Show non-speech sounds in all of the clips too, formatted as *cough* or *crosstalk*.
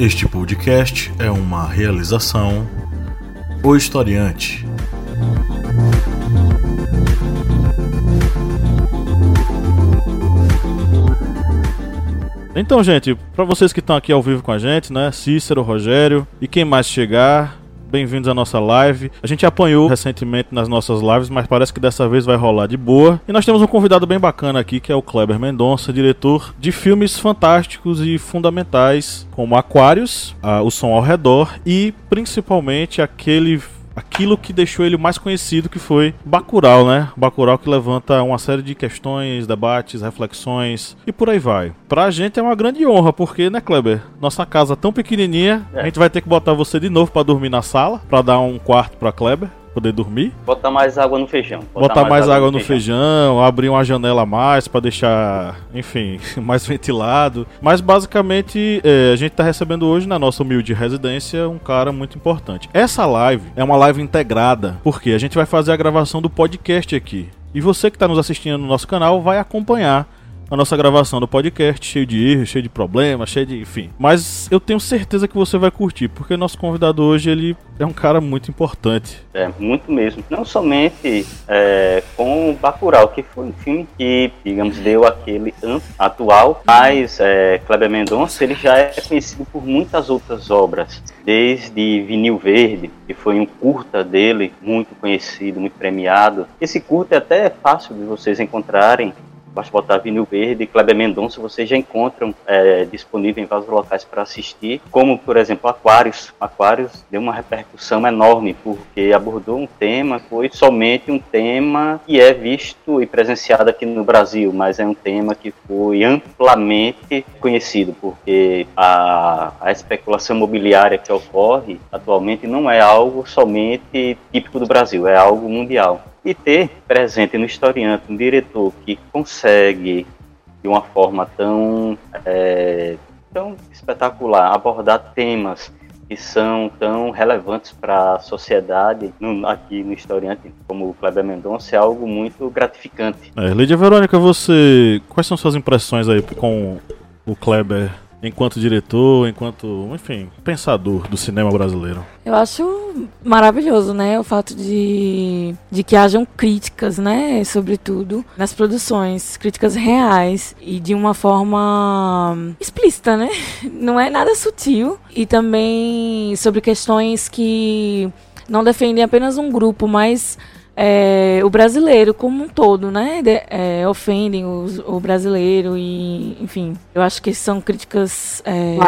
Este podcast é uma realização O Historiante. Então, gente, para vocês que estão aqui ao vivo com a gente, né? Cícero, Rogério e quem mais chegar, bem-vindos à nossa live. A gente apanhou recentemente nas nossas lives, mas parece que dessa vez vai rolar de boa. E nós temos um convidado bem bacana aqui, que é o Kleber Mendonça, diretor de filmes fantásticos e fundamentais, como Aquários, O Som ao Redor e principalmente aquele aquilo que deixou ele mais conhecido, que foi Bacurau, né? Bacurau que levanta uma série de questões, debates, reflexões e por aí vai. Pra gente é uma grande honra, porque, né, Kleber? Nossa casa tão pequenininha, é. a gente vai ter que botar você de novo para dormir na sala, para dar um quarto para Kleber poder dormir. Botar mais água no feijão. Botar, Botar mais, mais, água, água no, feijão. feijão. abrir uma janela a mais para deixar, enfim, *laughs* mais ventilado. Mas basicamente é, a gente está recebendo hoje na nossa humilde residência um cara muito importante. Essa live é uma live integrada, porque a gente vai fazer a gravação do podcast aqui. E você que está nos assistindo no nosso canal vai acompanhar a nossa gravação do podcast, cheio de erros, cheio de problemas, cheio de. enfim. Mas eu tenho certeza que você vai curtir, porque nosso convidado hoje ele é um cara muito importante. É, muito mesmo. Não somente é, com Bacurau, que foi um filme que, digamos, deu aquele atual, mas é, Kleber Mendonça ele já é conhecido por muitas outras obras, desde Vinil Verde, que foi um curta dele, muito conhecido, muito premiado. Esse curta é até fácil de vocês encontrarem Basta botar Vinil Verde Kleber Mendonça, vocês já encontram é, disponível em vários locais para assistir, como, por exemplo, Aquários. Aquários deu uma repercussão enorme, porque abordou um tema, foi somente um tema que é visto e presenciado aqui no Brasil, mas é um tema que foi amplamente conhecido, porque a, a especulação imobiliária que ocorre atualmente não é algo somente típico do Brasil, é algo mundial. E ter presente no historiante um diretor que consegue, de uma forma tão, é, tão espetacular, abordar temas que são tão relevantes para a sociedade no, aqui no historiante, como o Kleber Mendonça, é algo muito gratificante. É, Lídia Verônica, você. Quais são suas impressões aí com o Kleber enquanto diretor, enquanto, enfim, pensador do cinema brasileiro? Eu acho maravilhoso, né, o fato de, de que hajam críticas, né, sobretudo nas produções, críticas reais e de uma forma explícita, né? *laughs* Não é nada sutil e também sobre questões que não defendem apenas um grupo, mas é, o brasileiro como um todo, né? De, é, ofendem os, o brasileiro e, enfim, eu acho que são críticas é,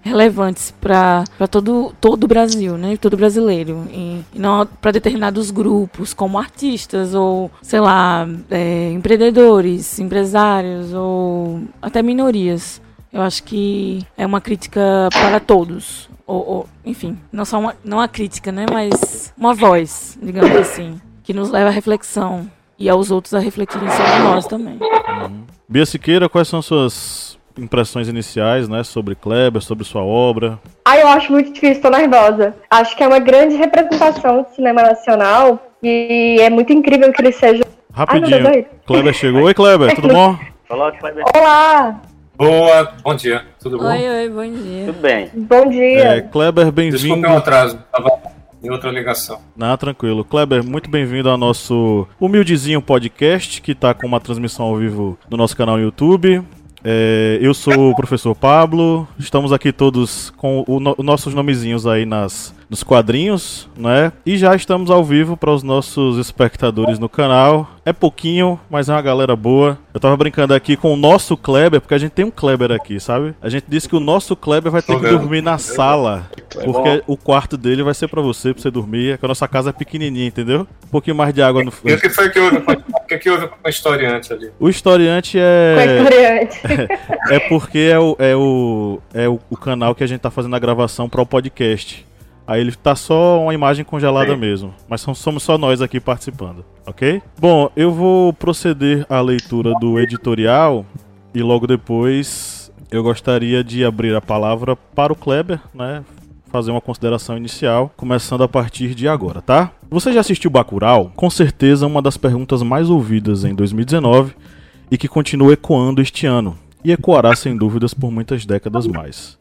relevantes para todo todo o Brasil, né? Todo brasileiro e, e não para determinados grupos, como artistas ou, sei lá, é, empreendedores, empresários ou até minorias. Eu acho que é uma crítica para todos. Ou, ou, enfim, não só uma, não uma crítica, né? Mas uma voz, digamos assim que nos leva à reflexão e aos outros a refletirem sobre nós também. Uhum. Bia Siqueira, quais são suas impressões iniciais, né, sobre Kleber, sobre sua obra? Ah, eu acho muito difícil, tô nervosa. Acho que é uma grande representação do cinema nacional e é muito incrível que ele seja... Rapidinho, Ai, Kleber chegou. Oi, Kleber, tudo bom? Olá, Kleber. Olá! Boa, bom dia, tudo bom? Oi, oi, bom dia. Tudo bem. Bom dia. É, Kleber, bem-vindo. Desculpa o atraso, tava em outra ligação. Não, tranquilo. Kleber, muito bem-vindo ao nosso humildezinho podcast, que está com uma transmissão ao vivo no nosso canal no YouTube. É, eu sou o professor Pablo, estamos aqui todos com os no, nossos nomezinhos aí nas, nos quadrinhos, né? E já estamos ao vivo para os nossos espectadores no canal. É pouquinho, mas é uma galera boa. Eu tava brincando aqui com o nosso Kleber, porque a gente tem um Kleber aqui, sabe? A gente disse que o nosso Kleber vai ter que dormir na sala, porque o quarto dele vai ser para você, para você dormir. Que a nossa casa é pequenininha, entendeu? Um pouquinho mais de água no. E o que foi que houve, o que, que houve com o historiante ali? O historiante é. Historiante. *laughs* é porque é o, é o, é o, o canal que a gente tá fazendo a gravação para o podcast. Aí ele tá só uma imagem congelada Sim. mesmo. Mas somos só nós aqui participando, ok? Bom, eu vou proceder à leitura do editorial e logo depois eu gostaria de abrir a palavra para o Kleber, né? Fazer uma consideração inicial, começando a partir de agora, tá? Você já assistiu Bacurau? Com certeza uma das perguntas mais ouvidas em 2019 e que continua ecoando este ano, e ecoará sem dúvidas por muitas décadas mais.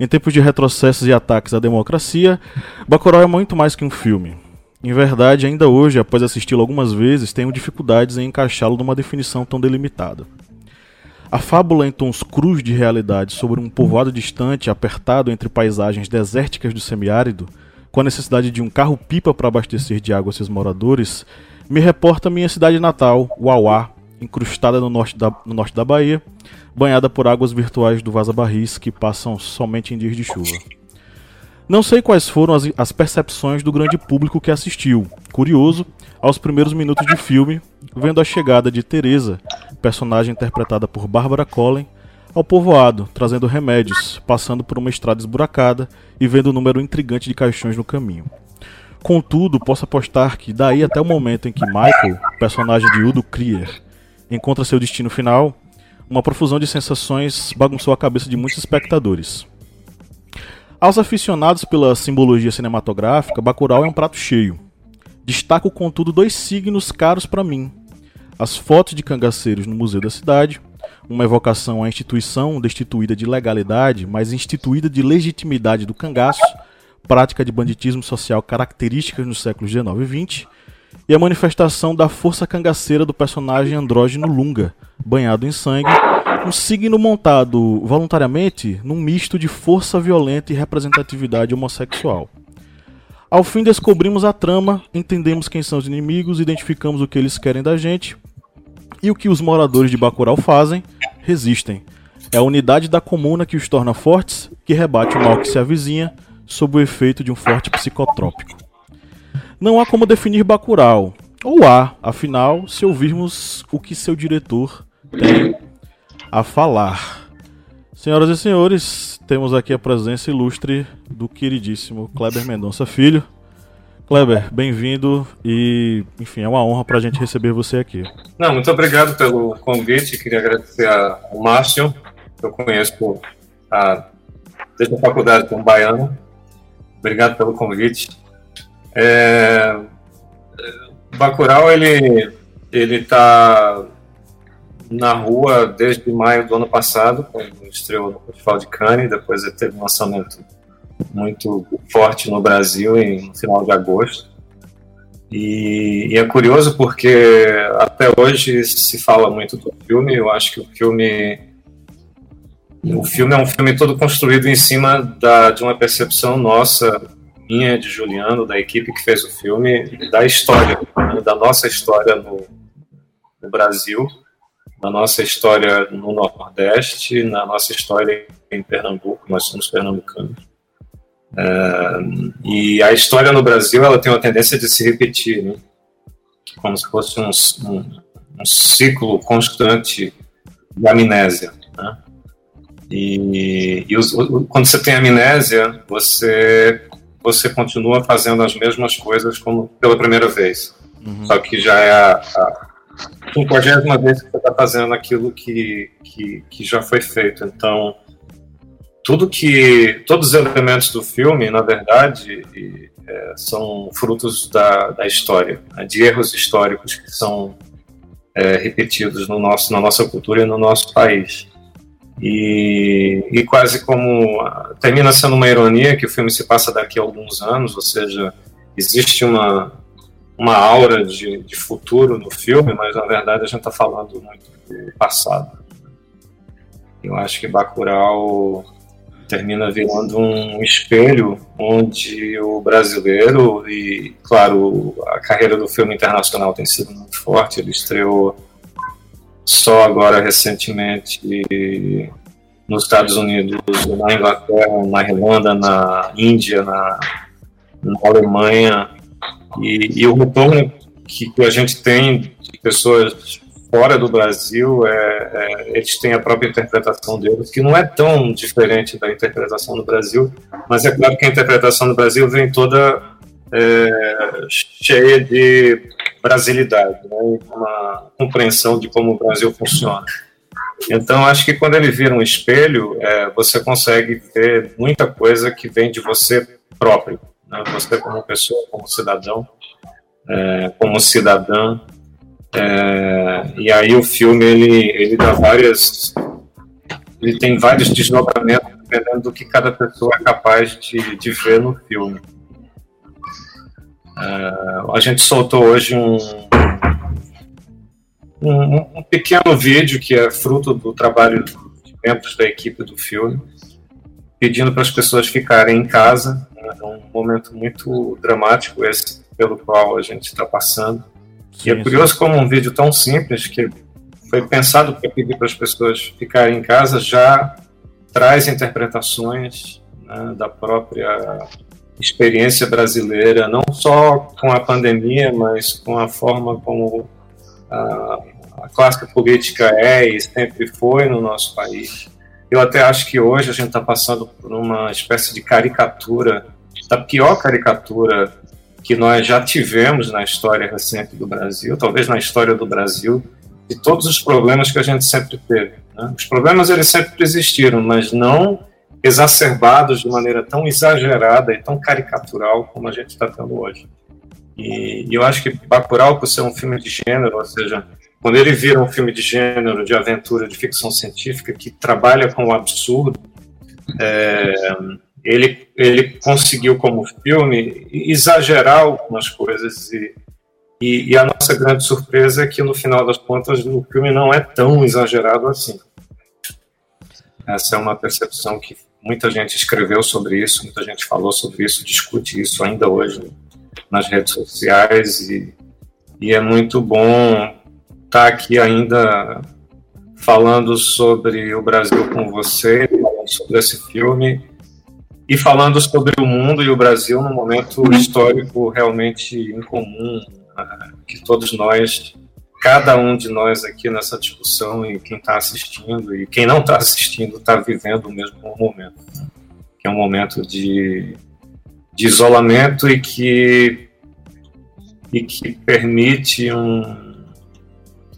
Em tempos de retrocessos e ataques à democracia, Bacurau é muito mais que um filme. Em verdade, ainda hoje, após assisti-lo algumas vezes, tenho dificuldades em encaixá-lo numa definição tão delimitada. A fábula em tons crus de realidade sobre um povoado distante, apertado entre paisagens desérticas do semiárido, com a necessidade de um carro-pipa para abastecer de água seus moradores, me reporta minha cidade natal, Uauá, incrustada no norte da, no norte da Bahia, banhada por águas virtuais do Vaza Barris que passam somente em dias de chuva. Não sei quais foram as, as percepções do grande público que assistiu, curioso, aos primeiros minutos de filme, vendo a chegada de Teresa, personagem interpretada por Barbara Collen, ao povoado, trazendo remédios, passando por uma estrada esburacada e vendo o um número intrigante de caixões no caminho. Contudo, posso apostar que daí até o momento em que Michael, personagem de Udo Krier, encontra seu destino final, uma profusão de sensações bagunçou a cabeça de muitos espectadores. Aos aficionados pela simbologia cinematográfica, Bacurau é um prato cheio. Destaco, contudo, dois signos caros para mim: as fotos de cangaceiros no Museu da Cidade, uma evocação à instituição destituída de legalidade, mas instituída de legitimidade do cangaço, prática de banditismo social características nos séculos XIX e XX, e a manifestação da força cangaceira do personagem andrógeno Lunga, banhado em sangue, um signo montado voluntariamente num misto de força violenta e representatividade homossexual. Ao fim descobrimos a trama, entendemos quem são os inimigos, identificamos o que eles querem da gente e o que os moradores de Bacurau fazem, resistem. É a unidade da comuna que os torna fortes, que rebate o mal que se avizinha, sob o efeito de um forte psicotrópico. Não há como definir Bacurau, ou há, afinal, se ouvirmos o que seu diretor tem a falar. Senhoras e senhores, temos aqui a presença ilustre do queridíssimo Kleber Mendonça Filho. Kleber, bem-vindo e, enfim, é uma honra para a gente receber você aqui. Não, muito obrigado pelo convite. Queria agradecer ao Márcio, que eu conheço a, desde a faculdade como baiano. Obrigado pelo convite. É, Bacurau, ele ele está na rua desde maio do ano passado, quando estreou no Festival de Cannes, depois ele teve um lançamento muito forte no Brasil em, no final de agosto. E, e, é curioso porque até hoje se fala muito do filme. Eu acho que o filme o filme é um filme todo construído em cima da, de uma percepção nossa, minha, de Juliano, da equipe que fez o filme, da história, né, da nossa história no, no Brasil, da nossa história no Nordeste, na nossa história em Pernambuco. Nós somos pernambucanos. É, e a história no Brasil ela tem uma tendência de se repetir, né? como se fosse um, um, um ciclo constante de amnésia. Né? E, e os, quando você tem amnésia, você você continua fazendo as mesmas coisas como pela primeira vez. Uhum. Só que já é a, a 50 vez que você está fazendo aquilo que, que, que já foi feito. Então, tudo que todos os elementos do filme, na verdade, é, são frutos da, da história, né, de erros históricos que são é, repetidos no nosso, na nossa cultura e no nosso país. E, e, quase como termina sendo uma ironia que o filme se passa daqui a alguns anos, ou seja, existe uma uma aura de, de futuro no filme, mas na verdade a gente está falando muito do passado. Eu acho que Bacurau termina virando um espelho onde o brasileiro e claro a carreira do filme internacional tem sido muito forte ele estreou só agora recentemente nos Estados Unidos na Inglaterra na Irlanda na Índia na, na Alemanha. E, e o retorno que, que a gente tem de pessoas fora do Brasil, é, é, eles têm a própria interpretação deles, que não é tão diferente da interpretação no Brasil, mas é claro que a interpretação no Brasil vem toda é, cheia de brasilidade, né, uma compreensão de como o Brasil funciona. Então, acho que quando ele vira um espelho, é, você consegue ver muita coisa que vem de você próprio, né, você como pessoa, como cidadão, é, como cidadã, é, e aí o filme ele, ele dá várias. Ele tem vários deslocamentos dependendo do que cada pessoa é capaz de, de ver no filme. Uh, a gente soltou hoje um, um, um, pequeno vídeo que é fruto do trabalho de membros da equipe do filme, pedindo para as pessoas ficarem em casa. É um momento muito dramático esse pelo qual a gente está passando. Sim, e é curioso sim. como um vídeo tão simples que foi pensado para pedir para as pessoas ficarem em casa já traz interpretações né, da própria experiência brasileira, não só com a pandemia, mas com a forma como a, a classe política é e sempre foi no nosso país. Eu até acho que hoje a gente está passando por uma espécie de caricatura, da pior caricatura que nós já tivemos na história recente do Brasil, talvez na história do Brasil, de todos os problemas que a gente sempre teve. Né? Os problemas eles sempre existiram, mas não exacerbados de maneira tão exagerada e tão caricatural como a gente está tendo hoje. E, e, eu acho que Bacurau, por ser um filme de gênero, ou seja, quando ele vira um filme de gênero, de aventura, de ficção científica, que trabalha com o absurdo, é, ele, ele conseguiu, como filme, exagerar algumas coisas e, e, e, a nossa grande surpresa é que, no final das contas, o filme não é tão exagerado assim. Essa é uma percepção que muita gente escreveu sobre isso, muita gente falou sobre isso, discute isso ainda hoje nas redes sociais e, e é muito bom estar aqui ainda falando sobre o Brasil com você, falando sobre esse filme e falando sobre o mundo e o Brasil num momento histórico realmente incomum, né, que todos nós, cada um de nós aqui nessa discussão e quem está assistindo e quem não está assistindo está vivendo o mesmo momento, né, que é um momento de, de isolamento e que e que permite um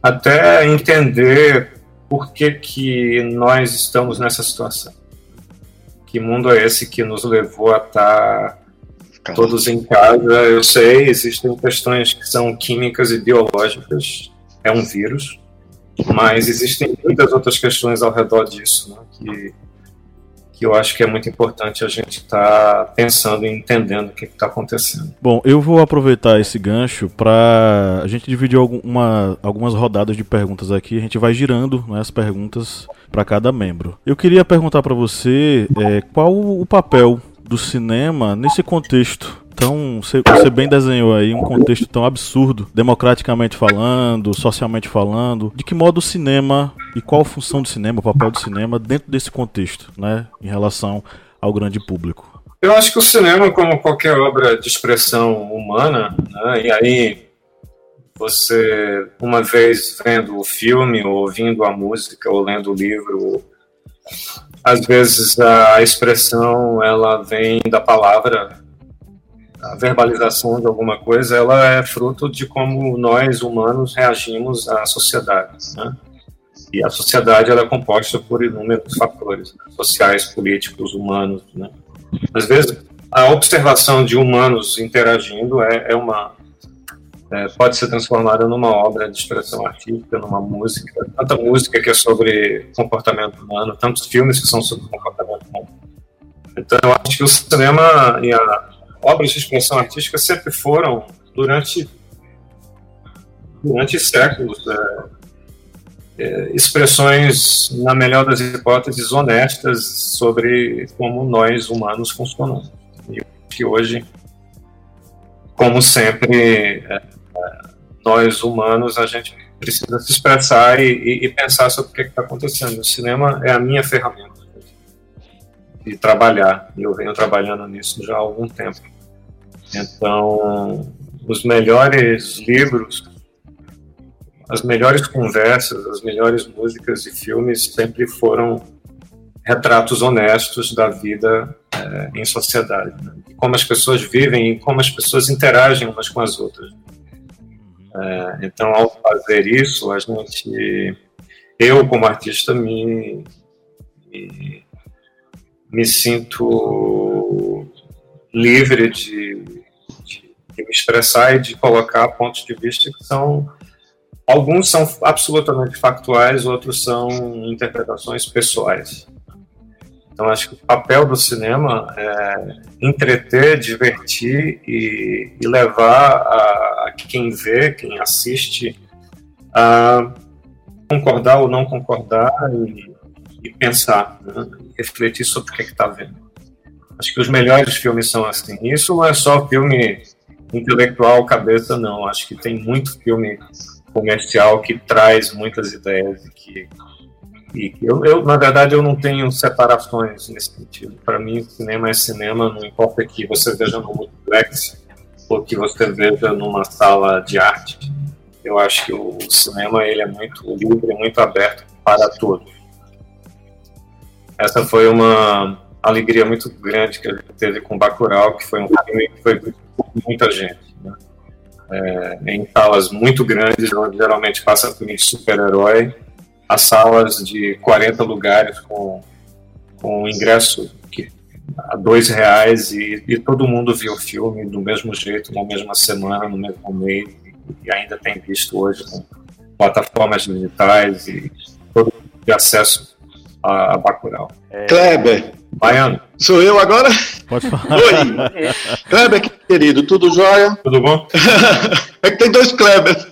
até entender por que, que nós estamos nessa situação. Que mundo é esse que nos levou a estar todos em casa? Eu sei, existem questões que são químicas e biológicas, é um vírus, mas existem muitas outras questões ao redor disso, né, que que eu acho que é muito importante a gente estar tá pensando e entendendo o que está acontecendo. Bom, eu vou aproveitar esse gancho para a gente dividir alguma, algumas rodadas de perguntas aqui. A gente vai girando né, as perguntas para cada membro. Eu queria perguntar para você é, qual o papel do cinema nesse contexto tão. Você, você, bem desenhou aí um contexto tão absurdo, democraticamente falando, socialmente falando. De que modo o cinema e qual a função do cinema, o papel do cinema dentro desse contexto, né? Em relação ao grande público. Eu acho que o cinema, como qualquer obra de expressão humana, né, e aí você, uma vez vendo o filme, ou ouvindo a música, ou lendo o livro, às vezes a expressão ela vem da palavra a verbalização de alguma coisa ela é fruto de como nós humanos reagimos à sociedade né? e a sociedade ela é composta por inúmeros fatores né? sociais políticos humanos né? às vezes a observação de humanos interagindo é, é uma é, pode ser transformada numa obra de expressão artística, numa música, tanta música que é sobre comportamento humano, tantos filmes que são sobre comportamento humano. Então, eu acho que o cinema e a, obras de expressão artística sempre foram, durante, durante séculos, é, é, expressões, na melhor das hipóteses, honestas sobre como nós humanos funcionamos. E que hoje, como sempre, é, nós humanos, a gente precisa se expressar e, e, e pensar sobre o que está acontecendo. O cinema é a minha ferramenta de trabalhar. E eu venho trabalhando nisso já há algum tempo. Então, os melhores livros, as melhores conversas, as melhores músicas e filmes sempre foram retratos honestos da vida é, em sociedade, né? como as pessoas vivem e como as pessoas interagem umas com as outras. É, então, ao fazer isso, a gente, eu como artista me, me me sinto livre de, de, de, me expressar e de colocar pontos de vista que são alguns são absolutamente factuais, outros são interpretações pessoais. Então, acho que o papel do cinema é entreter, divertir e, e levar a, a, quem vê, quem assiste, a concordar ou não concordar e, e pensar, né? refletir sobre o que é está vendo. Acho que os melhores filmes são assim. Isso não é só filme intelectual, cabeça, não. Acho que tem muito filme comercial que traz muitas ideias e que e eu, eu, na verdade, eu não tenho separações nesse sentido. Para mim, cinema é cinema, não importa que você veja no multiplex ou que você veja numa sala de arte. Eu acho que o cinema ele é muito livre, muito aberto para todos. Essa foi uma alegria muito grande que a gente teve com Bacurau, que foi um filme que foi muita gente. Né? É, em salas muito grandes, onde geralmente passa filme de super-herói, as salas de 40 lugares com, com ingresso que, a dois reais e, e, todo mundo viu o filme do mesmo jeito, na mesma semana, no mesmo mês e ainda tem visto hoje com plataformas digitais e todo de acesso a, a Bacurau. É... Kleber. Baiano. Sou eu agora? Pode falar. *laughs* Oi. Kleber, querido, tudo jóia? Tudo bom? *laughs* é que tem dois Klebers.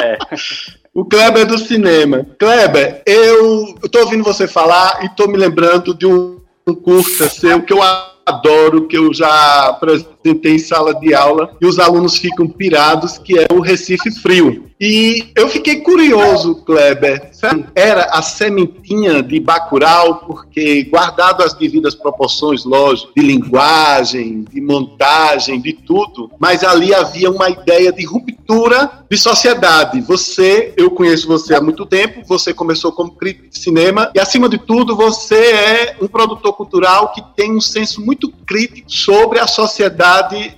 É. *laughs* O Kleber é do cinema. Kleber, eu estou ouvindo você falar e estou me lembrando de um, curta seu que eu adoro, que eu já apresentei em sala de aula e os alunos ficam pirados, que é o Recife Frio. E eu fiquei curioso, Kleber, era a sementinha de Bacurau, porque guardado as devidas proporções, lógico, de linguagem, de montagem, de tudo, mas ali havia uma ideia de ruptura de sociedade. Você, eu conheço você há muito tempo, você começou como crítico de cinema e, acima de tudo, você é um produtor cultural que tem um senso muito crítico sobre a sociedade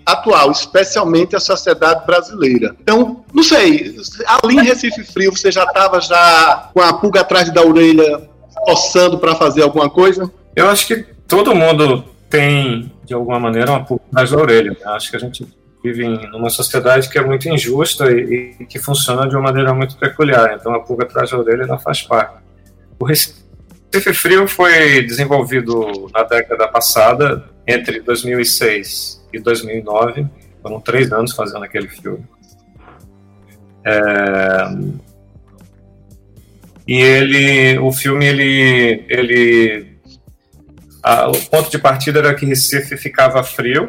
atual, especialmente a sociedade brasileira. Então, não sei, ali em Recife Frio você já estava já com a pulga atrás da orelha, coçando para fazer alguma coisa? Eu acho que todo mundo tem, de alguma maneira, uma pulga atrás da orelha. Eu acho que a gente vive em uma sociedade que é muito injusta e, e, que funciona de uma maneira muito peculiar. Então a pulga atrás da orelha ela faz parte. O Recife Frio foi desenvolvido na década passada, entre 2006 e 2009. Foram três anos fazendo aquele filme. É... E ele, o filme, ele, ele, a, o ponto de partida era que Recife ficava frio,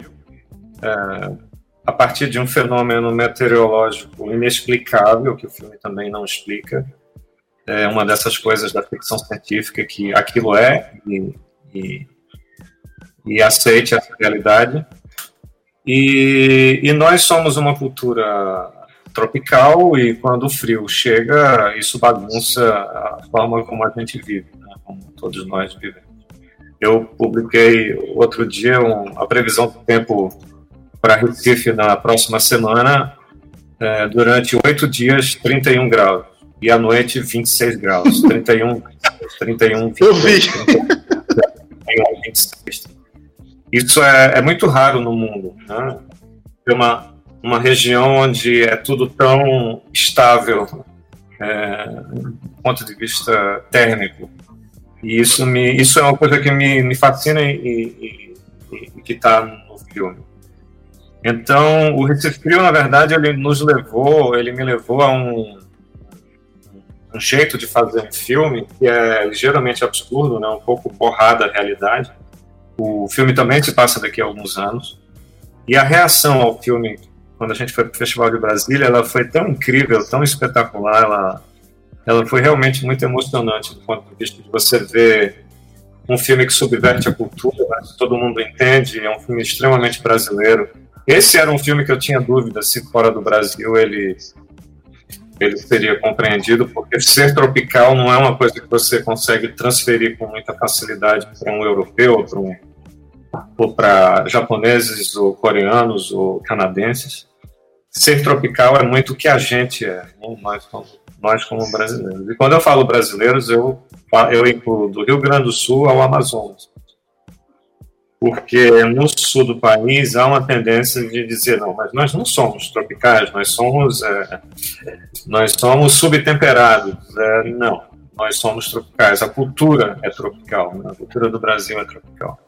é, a partir de um fenômeno meteorológico inexplicável que o filme também não explica. É uma dessas coisas da ficção científica que aquilo é e, e, e aceite essa realidade. E, e nós somos uma cultura tropical e quando o frio chega, isso bagunça a forma como a gente vive, né? como todos nós vivemos. Eu publiquei outro dia um, a previsão do tempo para Recife na próxima semana, é, durante oito dias, 31 graus, e à noite, 26 graus. 31, 31, 26, Eu vi. 31, 26. Isso é, é muito raro no mundo. Né? Uma, uma região onde é tudo tão estável é, do ponto de vista térmico. E isso, me, isso é uma coisa que me, me fascina e, e, e que está no filme. Então, o Recife Frio, na verdade, ele nos levou, ele me levou a um, um jeito de fazer um filme que é ligeiramente absurdo, né, um pouco borrada a realidade. O filme também se passa daqui a alguns anos. E a reação ao filme quando a gente foi para o Festival de Brasília, ela foi tão incrível, tão espetacular, ela, ela foi realmente muito emocionante do ponto de vista de você ver um filme que subverte a cultura, mas todo mundo entende, é um filme extremamente brasileiro. Esse era um filme que eu tinha dúvida se fora do Brasil ele ele seria compreendido, porque ser tropical não é uma coisa que você consegue transferir com muita facilidade para um europeu, para um, ou para japoneses, ou coreanos, ou canadenses ser tropical é muito o que a gente é, né? nós, como, nós como brasileiros. E quando eu falo brasileiros, eu, eu incluo do Rio Grande do Sul ao Amazonas. Porque no sul do país há uma tendência de dizer, não, mas nós não somos tropicais, nós somos, é, nós somos subtemperados. É, não, nós somos tropicais, a cultura é tropical, né? a cultura do Brasil é tropical.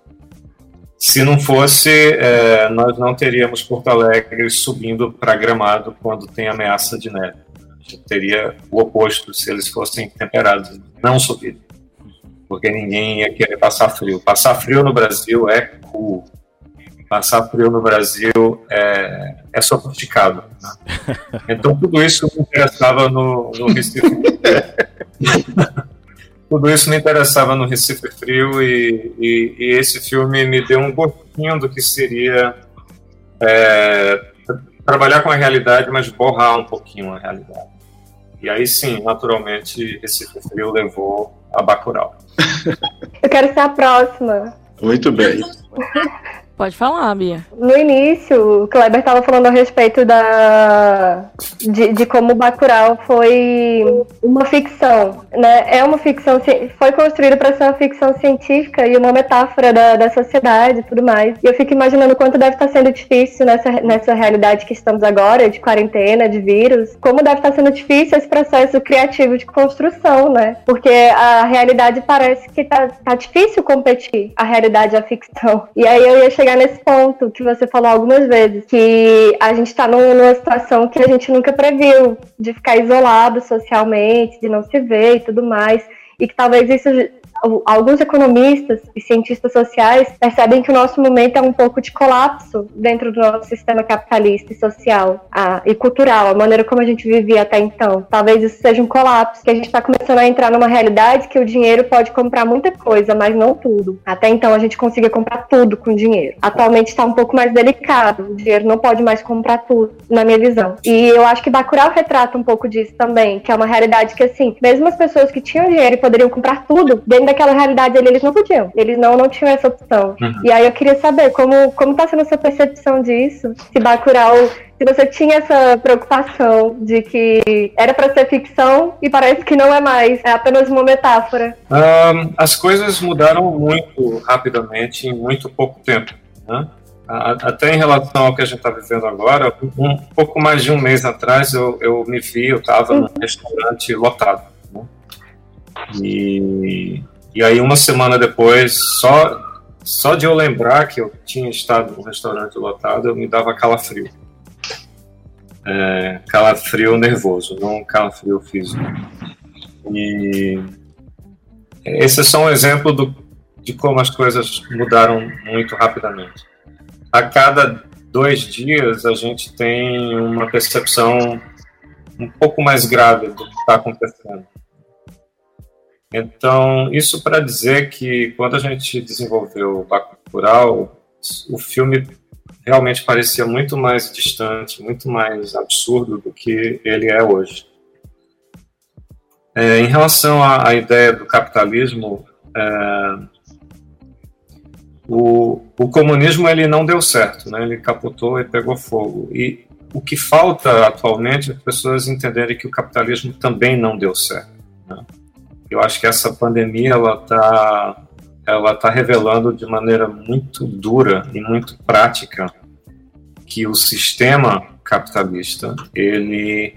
Se não fosse, é, nós não teríamos Porto Alegre subindo para Gramado quando tem ameaça de neve. Teria o oposto se eles fossem temperados, não subir. Porque ninguém ia querer passar frio. Passar frio no Brasil é cool. Passar frio no Brasil é, é sofisticado. Né? *laughs* Então, tudo isso me interessava no, no Recife. *laughs* tudo isso me interessava no Recife Frio e, e, e esse filme me deu um gostinho do que seria é, trabalhar com a realidade, mas borrar um pouquinho a realidade. E aí sim, naturalmente, Recife Frio levou a Bacurau. *laughs* Eu quero ser a próxima. Muito bem. *laughs* Pode falar, Bia. No início, o Kleber estava falando a respeito da de, de como Bacurau foi uma ficção, né? É uma ficção, foi construída para ser uma ficção científica e uma metáfora da, da sociedade e tudo mais. E eu fico imaginando quanto deve estar sendo difícil nessa, nessa realidade que estamos agora, de quarentena, de vírus, como deve estar sendo difícil esse processo criativo de construção, né? Porque a realidade parece que tá, tá difícil competir a realidade e a ficção. E aí eu ia chegar nesse ponto que você falou algumas vezes, que a gente está numa situação que a gente nunca previu, de ficar isolado socialmente, de não se ver e tudo mais, e que talvez isso alguns economistas e cientistas sociais percebem que o nosso momento é um pouco de colapso dentro do nosso sistema capitalista e social a, e cultural, a maneira como a gente vivia até então. Talvez isso seja um colapso, que a gente está começando a entrar numa realidade que o dinheiro pode comprar muita coisa, mas não tudo. Até então a gente conseguia comprar tudo com dinheiro. Atualmente está um pouco mais delicado, o dinheiro não pode mais comprar tudo, na minha visão. E eu acho que Bacurau retrata um pouco disso também, que é uma realidade que, assim, mesmo as pessoas que tinham dinheiro e poderiam comprar tudo, dentro daquela realidade ali, eles não podiam. Eles não, não tinham essa opção. Uhum. E aí eu queria saber como, como tá sendo a sua percepção disso? Se Bacurau se você tinha essa preocupação de que era para ser ficção e parece que não é mais, é apenas uma metáfora. Um, as coisas mudaram muito rapidamente em muito pouco tempo. Né? Até em relação ao que a gente está vivendo agora, um pouco mais de um mês atrás eu, eu me vi, eu estava num restaurante lotado. Né? E e aí, uma semana depois, só, só de eu lembrar que eu tinha estado no restaurante lotado, eu me dava calafrio. É, calafrio nervoso, não calafrio físico. E esse é só um exemplo do, de como as coisas mudaram muito rapidamente. A cada dois dias, a gente tem uma percepção um pouco mais grave do que está acontecendo. Então, isso para dizer que quando a gente desenvolveu Bacurau, o filme realmente parecia muito mais distante, muito mais absurdo do que ele é hoje. É, em relação à, à, ideia do capitalismo, é, o, o, comunismo ele não deu certo, né? ele capotou e pegou fogo. E o que falta atualmente é as pessoas entenderem que o capitalismo também não deu certo. Né? Eu acho que essa pandemia ela está ela tá revelando de maneira muito dura e muito prática que o sistema capitalista ele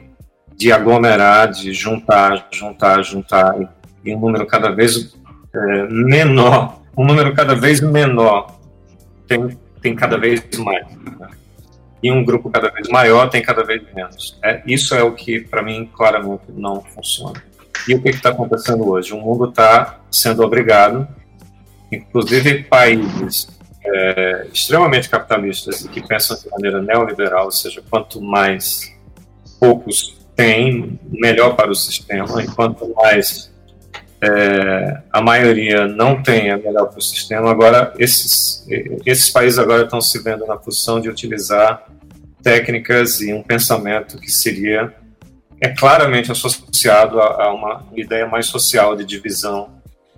de aglomerar, de juntar, juntar, juntar em um número cada vez é, menor, um número cada vez menor tem, tem cada vez mais. Né? E um grupo cada vez maior tem cada vez menos. É, isso é o que, para mim, claramente não funciona. E o que está acontecendo hoje? O mundo está sendo obrigado, inclusive países é, extremamente capitalistas e que pensam de maneira neoliberal, ou seja, quanto mais poucos têm, melhor para o sistema, e quanto mais é, a maioria não tem, é melhor para o sistema. Agora, esses, esses países agora estão se vendo na posição de utilizar técnicas e um pensamento que seria é claramente associado a, a uma ideia mais social de divisão,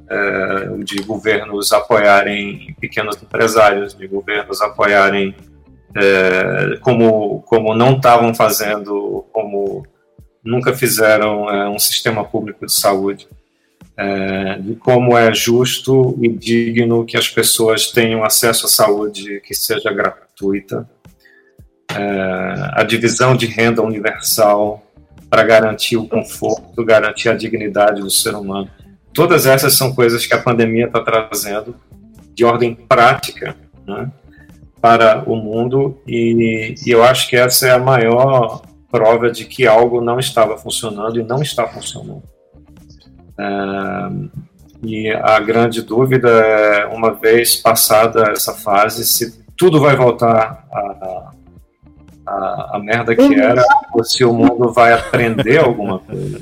é, de governos apoiarem pequenos empresários, de governos apoiarem é, como, como não estavam fazendo, como nunca fizeram é, um sistema público de saúde, é, de como é justo e digno que as pessoas tenham acesso à saúde que seja gratuita, é, a divisão de renda universal, para garantir o conforto, garantir a dignidade do ser humano. Todas essas são coisas que a pandemia está trazendo de ordem prática né, para o mundo, e, e eu acho que essa é a maior prova de que algo não estava funcionando e não está funcionando. É, e a grande dúvida é, uma vez passada essa fase, se tudo vai voltar a, a, a merda que uhum. era, ou se o mundo vai aprender alguma coisa.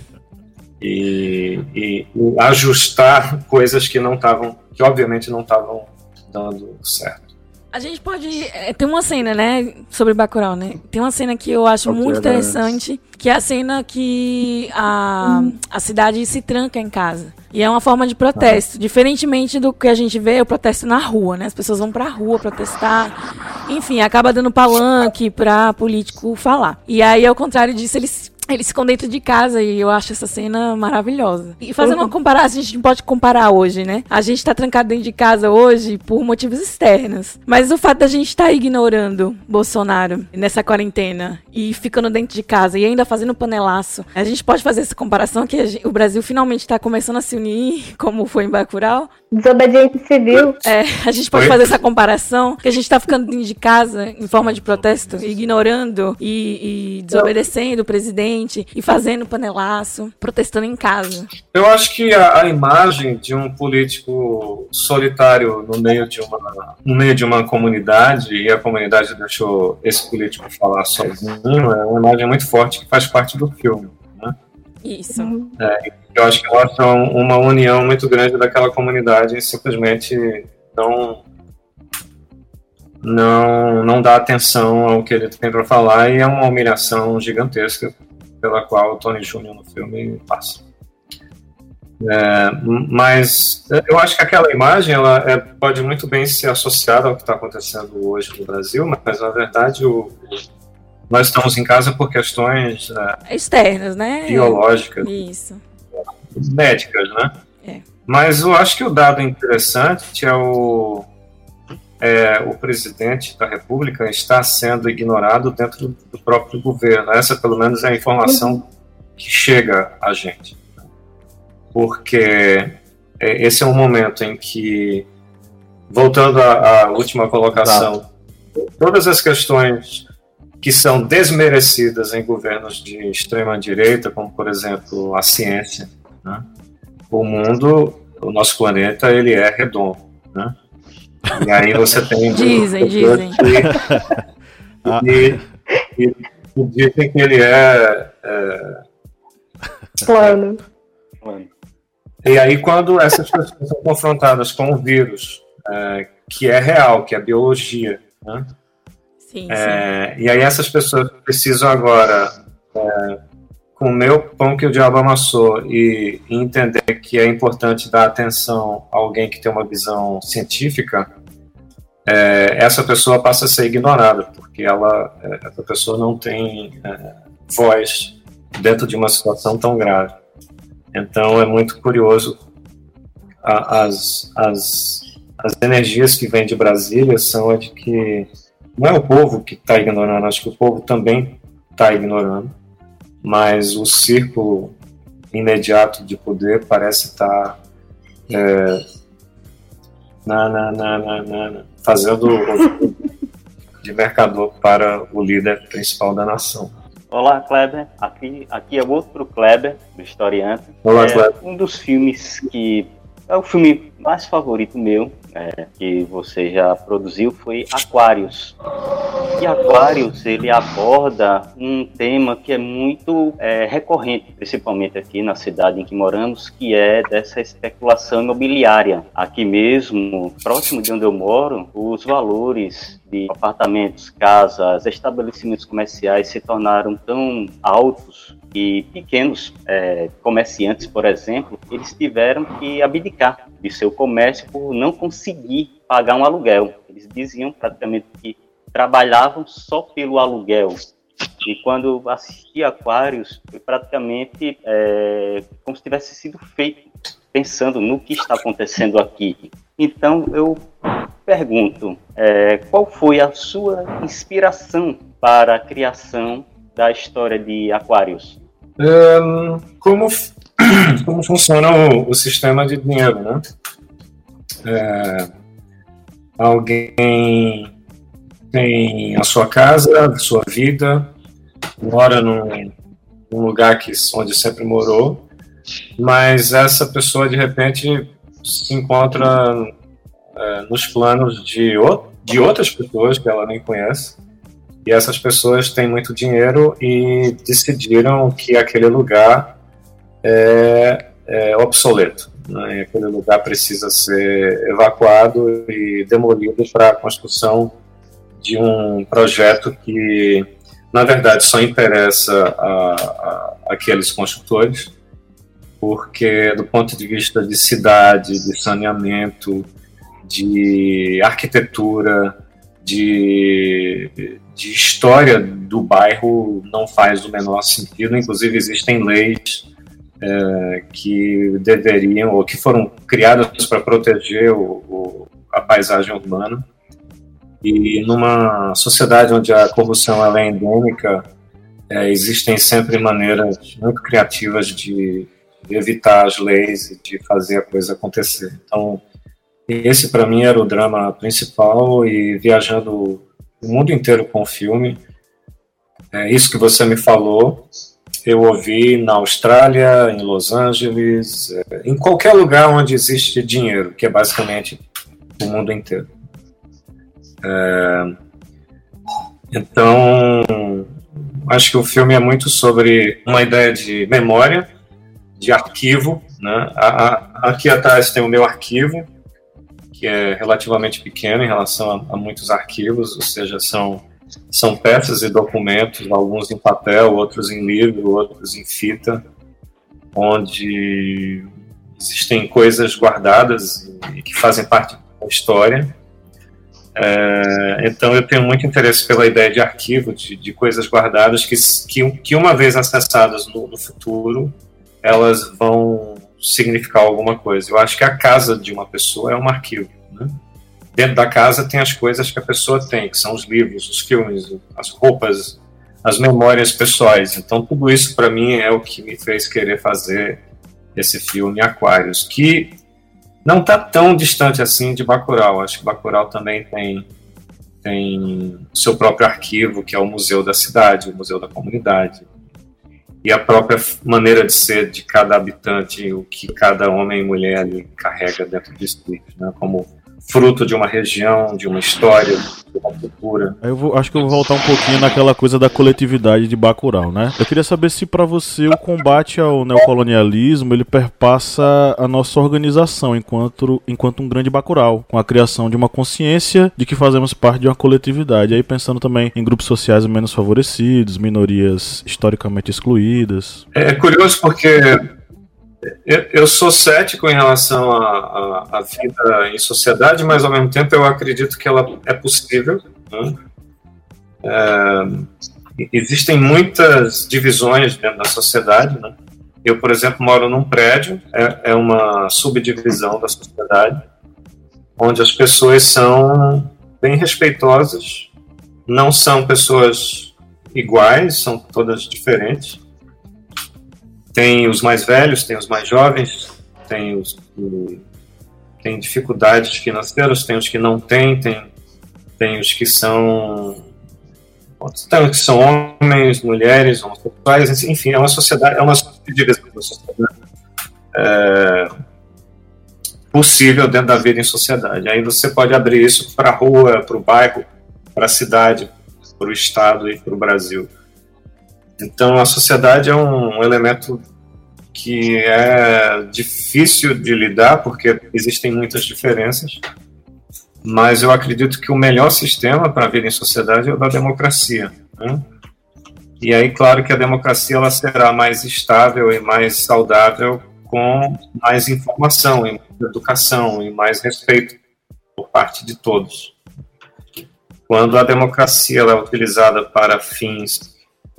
E, e, e ajustar coisas que não estavam, que obviamente não estavam dando certo. A gente pode. É, tem uma cena, né? Sobre Bacurau, né? Tem uma cena que eu acho muito interessante, que é a cena que a, a cidade se tranca em casa. E é uma forma de protesto. Diferentemente do que a gente vê, o protesto na rua, né? As pessoas vão pra rua protestar. Enfim, acaba dando palanque pra político falar. E aí, ao contrário disso, eles eles ficam dentro de casa e eu acho essa cena maravilhosa. E fazendo uma comparação, a gente pode comparar hoje, né? A gente tá trancado dentro de casa hoje por motivos externos. Mas o fato da gente estar tá ignorando Bolsonaro nessa quarentena e ficando dentro de casa e ainda fazendo panelaço, a gente pode fazer essa comparação que gente, o Brasil finalmente está começando a se unir, *laughs* como foi em Bacurau. Desobediente civil. É, a gente pode fazer essa comparação que a gente tá ficando dentro de casa em forma de protesto, ignorando e, e desobedecendo o presidente e fazendo panelaço, protestando em casa. Eu acho que a, a, imagem de um político solitário no meio de uma no meio de uma comunidade e a comunidade deixou esse político falar sozinho é uma imagem muito forte que faz parte do filme. Né? Isso. É, eu acho que mostra uma união muito grande daquela comunidade e simplesmente não não não dá atenção ao que ele tem para falar e é uma humilhação gigantesca pela qual o Tony Jr. no filme passa. É, mas eu acho que aquela imagem ela é, pode muito bem ser associada ao que está acontecendo hoje no Brasil, mas na verdade o, nós estamos em casa por questões é, externas, né? Biológicas, Isso. médicas, né? É. Mas eu acho que o dado interessante é o é, o presidente da República está sendo ignorado dentro do próprio governo. Essa, pelo menos, é a informação que chega a gente. Porque é, esse é um momento em que, voltando à, à última colocação, todas as questões que são desmerecidas em governos de extrema-direita, como, por exemplo, a ciência, né? o mundo, o nosso planeta, ele é redondo. Né? E aí você tem. Dizem, dizem. Que, *laughs* e, e, dizem que ele é. é Plano. E aí, quando essas pessoas são confrontadas com o vírus, é, que é real, que é biologia, né? Sim, é, sim. E aí essas pessoas precisam agora é, comer o pão que o diabo amassou e, entender que é importante dar atenção a alguém que tem uma visão científica, é, essa pessoa passa a ser ignorada, porque ela, é, essa pessoa não tem é, voz dentro de uma situação tão grave. Então é muito curioso as, as, as energias que vêm de Brasília são a de que não é o povo que está ignorando, acho que o povo também está ignorando mas o círculo imediato de poder parece estar é, na, na, na, fazendo *laughs* de mercador para o líder principal da nação. Olá, Kleber. Aqui, aqui é outro Kleber, do Historiante. Olá, é Kleber. Um dos filmes que é o filme mais favorito meu, é, que você já produziu, foi Aquários. E Aquários, ele aborda um tema que é muito é, recorrente, principalmente aqui na cidade em que moramos, que é dessa especulação imobiliária. Aqui mesmo, próximo de onde eu moro, os valores de apartamentos, casas, estabelecimentos comerciais se tornaram tão altos e pequenos é, comerciantes, por exemplo, eles tiveram que abdicar de seu comércio por não conseguir pagar um aluguel. Eles diziam praticamente que trabalhavam só pelo aluguel. E quando assisti Aquários, foi praticamente é, como se tivesse sido feito pensando no que está acontecendo aqui. Então eu pergunto, é, qual foi a sua inspiração para a criação da história de Aquários? Um, como, *clears throat* como funciona o, o, sistema de dinheiro, né? É, alguém tem a sua casa, a sua vida, mora num, num lugar que, onde sempre morou, mas essa pessoa de repente se encontra é, nos planos de, o, de outras pessoas que ela nem conhece. E essas pessoas têm muito dinheiro e decidiram que aquele lugar é, é obsoleto. Né? E aquele lugar precisa ser evacuado e demolido para a construção de um projeto que, na verdade, só interessa a, a, aqueles construtores, porque, do ponto de vista de cidade, de saneamento, de arquitetura, de, de história do bairro não faz o menor sentido. Inclusive, existem leis é, que deveriam, ou que foram criadas para proteger o, o, a paisagem urbana. E numa sociedade onde a corrupção é endêmica, é, existem sempre maneiras muito criativas de, de evitar as leis e de fazer a coisa acontecer. Então, esse para mim era o drama principal e viajando o mundo inteiro com o filme. É isso que você me falou, eu ouvi na Austrália, em Los Angeles, é, em qualquer lugar onde existe dinheiro, que é basicamente o mundo inteiro. É, então, acho que o filme é muito sobre uma ideia de memória, de arquivo. Né? aqui atrás tem o meu arquivo, que é relativamente pequeno em relação a, a, muitos arquivos, ou seja, são, são peças e documentos, alguns em papel, outros em livro, outros em fita, onde existem coisas guardadas e que fazem parte da história. É, então eu tenho muito interesse pela ideia de arquivo, de, de coisas guardadas que, que, que, uma vez acessadas no, no futuro, elas vão significar alguma coisa. Eu acho que a casa de uma pessoa é um arquivo. Né? Dentro da casa tem as coisas que a pessoa tem, que são os livros, os filmes, as roupas, as memórias pessoais. Então, tudo isso para mim é o que me fez querer fazer esse filme Aquários, que não está tão distante assim de Bacurau. Acho que Bacurau também tem tem seu próprio arquivo, que é o museu da cidade, o museu da comunidade e a própria maneira de ser de cada habitante, o que cada homem e mulher ali carrega dentro de si, né? como fruto de uma região, de uma história, uma cultura. Eu vou, acho que eu vou voltar um pouquinho naquela coisa da coletividade de Bacurau, né? Eu queria saber se para você o combate ao neocolonialismo ele perpassa a nossa organização enquanto, enquanto um grande Bacurau, com a criação de uma consciência de que fazemos parte de uma coletividade. Aí pensando também em grupos sociais menos favorecidos, minorias historicamente excluídas. É curioso porque eu, eu, sou cético em relação à, vida em sociedade, mas ao mesmo tempo eu acredito que ela é possível. Né? É, existem muitas divisões dentro da sociedade. Né? Eu, por exemplo, moro num prédio, é, é uma subdivisão da sociedade, onde as pessoas são bem respeitosas, não são pessoas iguais, são todas diferentes tem os mais velhos, tem os mais jovens, tem os que têm dificuldades financeiras, tem os que não têm, tem, tem os que são tem os que são homens, mulheres, homossexuais, enfim, é uma sociedade, é uma sociedade é, possível dentro da vida em sociedade. Aí você pode abrir isso para a rua, para o bairro, para a cidade, para o estado e para o Brasil. Então, a sociedade é um elemento que é difícil de lidar, porque existem muitas diferenças, mas eu acredito que o melhor sistema para vir em sociedade é o da democracia. Né? E aí, claro que a democracia ela será mais estável e mais saudável com mais informação, e educação e mais respeito por parte de todos. Quando a democracia é utilizada para fins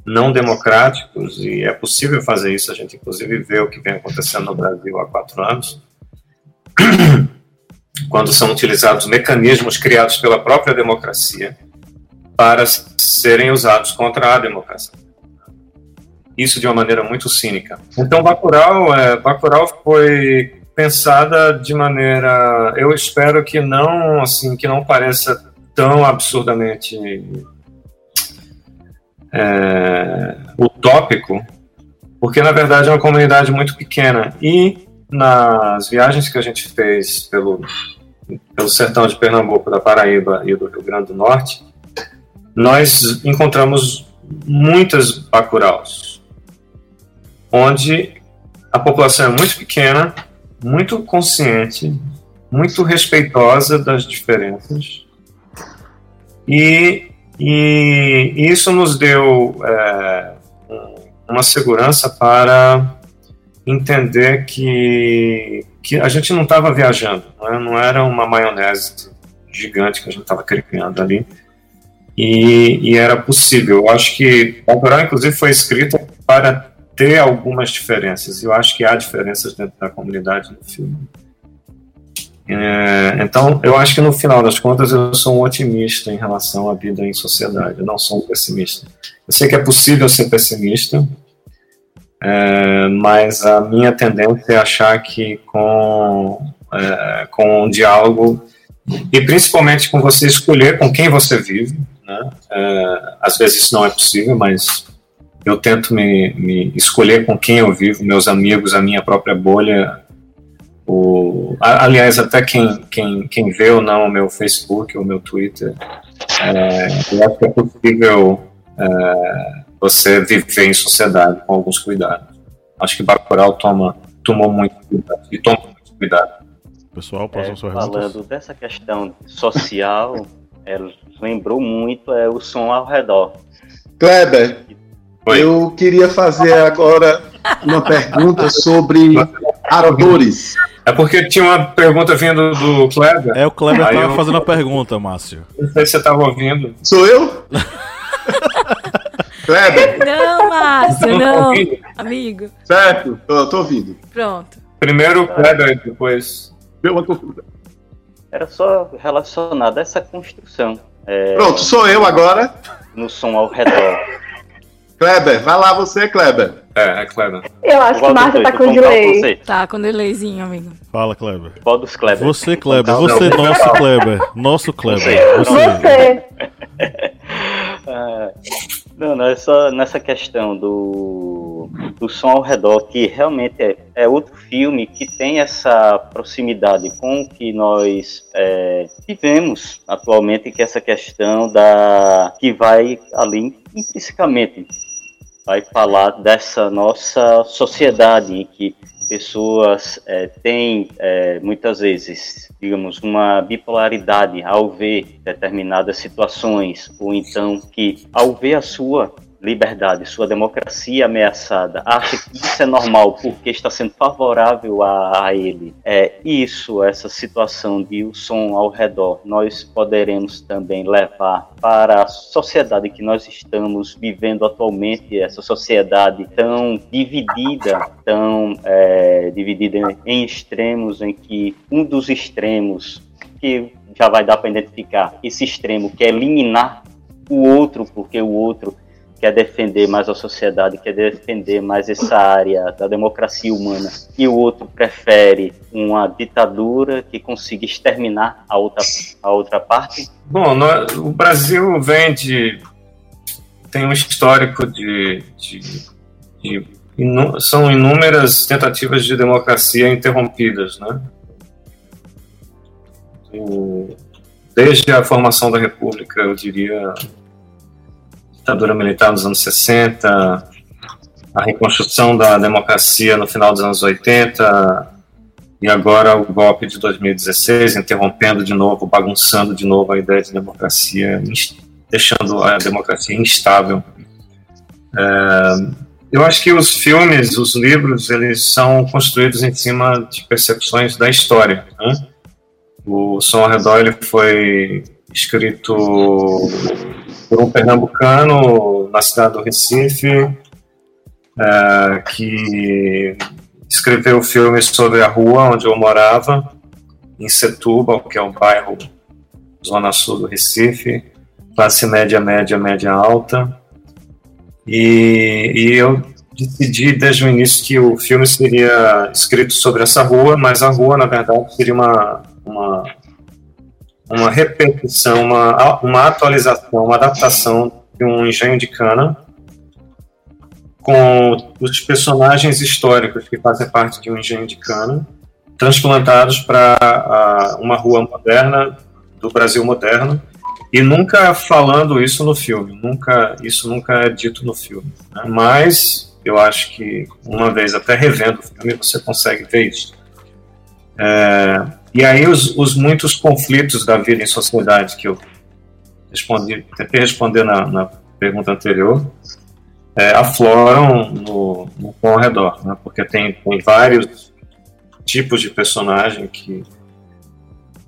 não democráticos, e é possível fazer isso, a gente inclusive vê o que vem acontecendo no Brasil há quatro anos, *clears throat* quando são utilizados mecanismos criados pela própria democracia para serem usados contra a democracia. isso de uma maneira muito cínica. Então, Bacurau, é, Bacurau foi pensada de maneira, eu espero que não, assim, que não pareça tão absurdamente é, utópico, porque na verdade é uma comunidade muito pequena. E nas viagens que a gente fez pelo pelo sertão de Pernambuco, da Paraíba e do Rio Grande do Norte, nós encontramos muitas bacuraus, onde a população é muito pequena, muito consciente, muito respeitosa das diferenças, e, e isso nos deu é, uma segurança para entender que, que a gente não estava viajando, não, é? não era uma maionese gigante que a gente estava criando ali, e, e, era possível. Eu acho que Bacurau, inclusive, foi escrito para ter algumas diferenças. Eu acho que há diferenças dentro da comunidade no filme. É, então, eu acho que no final das contas eu sou um otimista em relação à vida em sociedade. Eu não sou um pessimista. Eu sei que é possível ser pessimista, é, mas a minha tendência é achar que com é, com um diálogo e principalmente com você escolher com quem você vive, né? É, às vezes isso não é possível, mas eu tento me, me, escolher com quem eu vivo, meus amigos, a minha própria bolha. O, aliás, até quem, quem, quem vê ou não o meu Facebook ou meu Twitter, é, eu acho que é possível é, você viver em sociedade com alguns cuidados. Acho que Bacurau toma, tomou muito cuidado e toma muito cuidado. Pessoal, posso é, Falando dessa questão social, *laughs* é, lembrou muito é, o som ao redor. Kleber, Oi. eu queria fazer agora uma pergunta sobre atores. É porque tinha uma pergunta vindo do Kleber. É, o Kleber estava eu... fazendo a pergunta, Márcio. Não sei se você estava ouvindo. Sou eu? *laughs* Kleber? Não, Márcio, não. Amigo. Certo, tô, tô ouvindo. Pronto. Primeiro o Kleber, depois. Era só relacionado a essa construção. É... Pronto, sou eu agora. No som ao redor. Kleber, vai lá você, Kleber. É, é Kleber. Eu acho que Marta tá com delay. Tá com delayzinho, amigo. Fala, Kleber. Qual dos Kleber? Você, Kleber. Você, não, nosso Kleber. Nosso Kleber. Você. você. Ah, *laughs* não, não, é só nessa questão do, do som ao redor, que realmente é, é outro filme que tem essa proximidade com o que nós é, vivemos atualmente, que é essa questão da que vai ali intrinsecamente vai falar dessa nossa sociedade em que pessoas é, têm é, muitas vezes, digamos, uma bipolaridade ao ver determinadas situações, ou então que ao ver a sua liberdade, sua democracia ameaçada, acha que isso é normal porque está sendo favorável a, a, ele. É isso, essa situação de o som ao redor, nós poderemos também levar para a sociedade que nós estamos vivendo atualmente, essa sociedade tão dividida, tão é, dividida em extremos, em que um dos extremos que já vai dar para identificar esse extremo que é eliminar o outro porque o outro quer defender mais a sociedade, quer defender mais essa área da democracia humana, e o outro prefere uma ditadura que consiga exterminar a outra, a outra parte? Bom, nós, o Brasil vem de. tem um histórico de. de, de são inúmeras tentativas de democracia interrompidas, né? Desde a formação da República, eu diria, ditadura militar nos anos 60, a reconstrução da democracia no final dos anos 80 e agora o golpe de 2016, interrompendo de novo, bagunçando de novo a ideia de democracia, deixando a democracia instável. É, eu acho que os filmes, os livros, eles são construídos em cima de percepções da história. Né? O Som ao Redor ele foi escrito por um pernambucano na cidade do Recife, é, que escreveu filmes sobre a rua onde eu morava, em Setúbal, que é um bairro zona sul do Recife, classe média, média, média alta. E, e eu decidi desde o início que o filme seria escrito sobre essa rua, mas a rua, na verdade, seria uma, uma, uma repetição, uma, uma atualização, uma adaptação de um engenho de cana com os personagens históricos que fazem parte de um engenho de cana, transplantados para uma rua moderna do Brasil moderno e nunca falando isso no filme, nunca isso nunca é dito no filme. Né? Mas eu acho que uma vez até revendo o filme você consegue ver isso. É, e aí os, os, muitos conflitos da vida em sociedade que eu respondi, tentei responder na, na pergunta anterior, é, afloram no, no ao redor, né? porque tem, tem vários tipos de personagem que,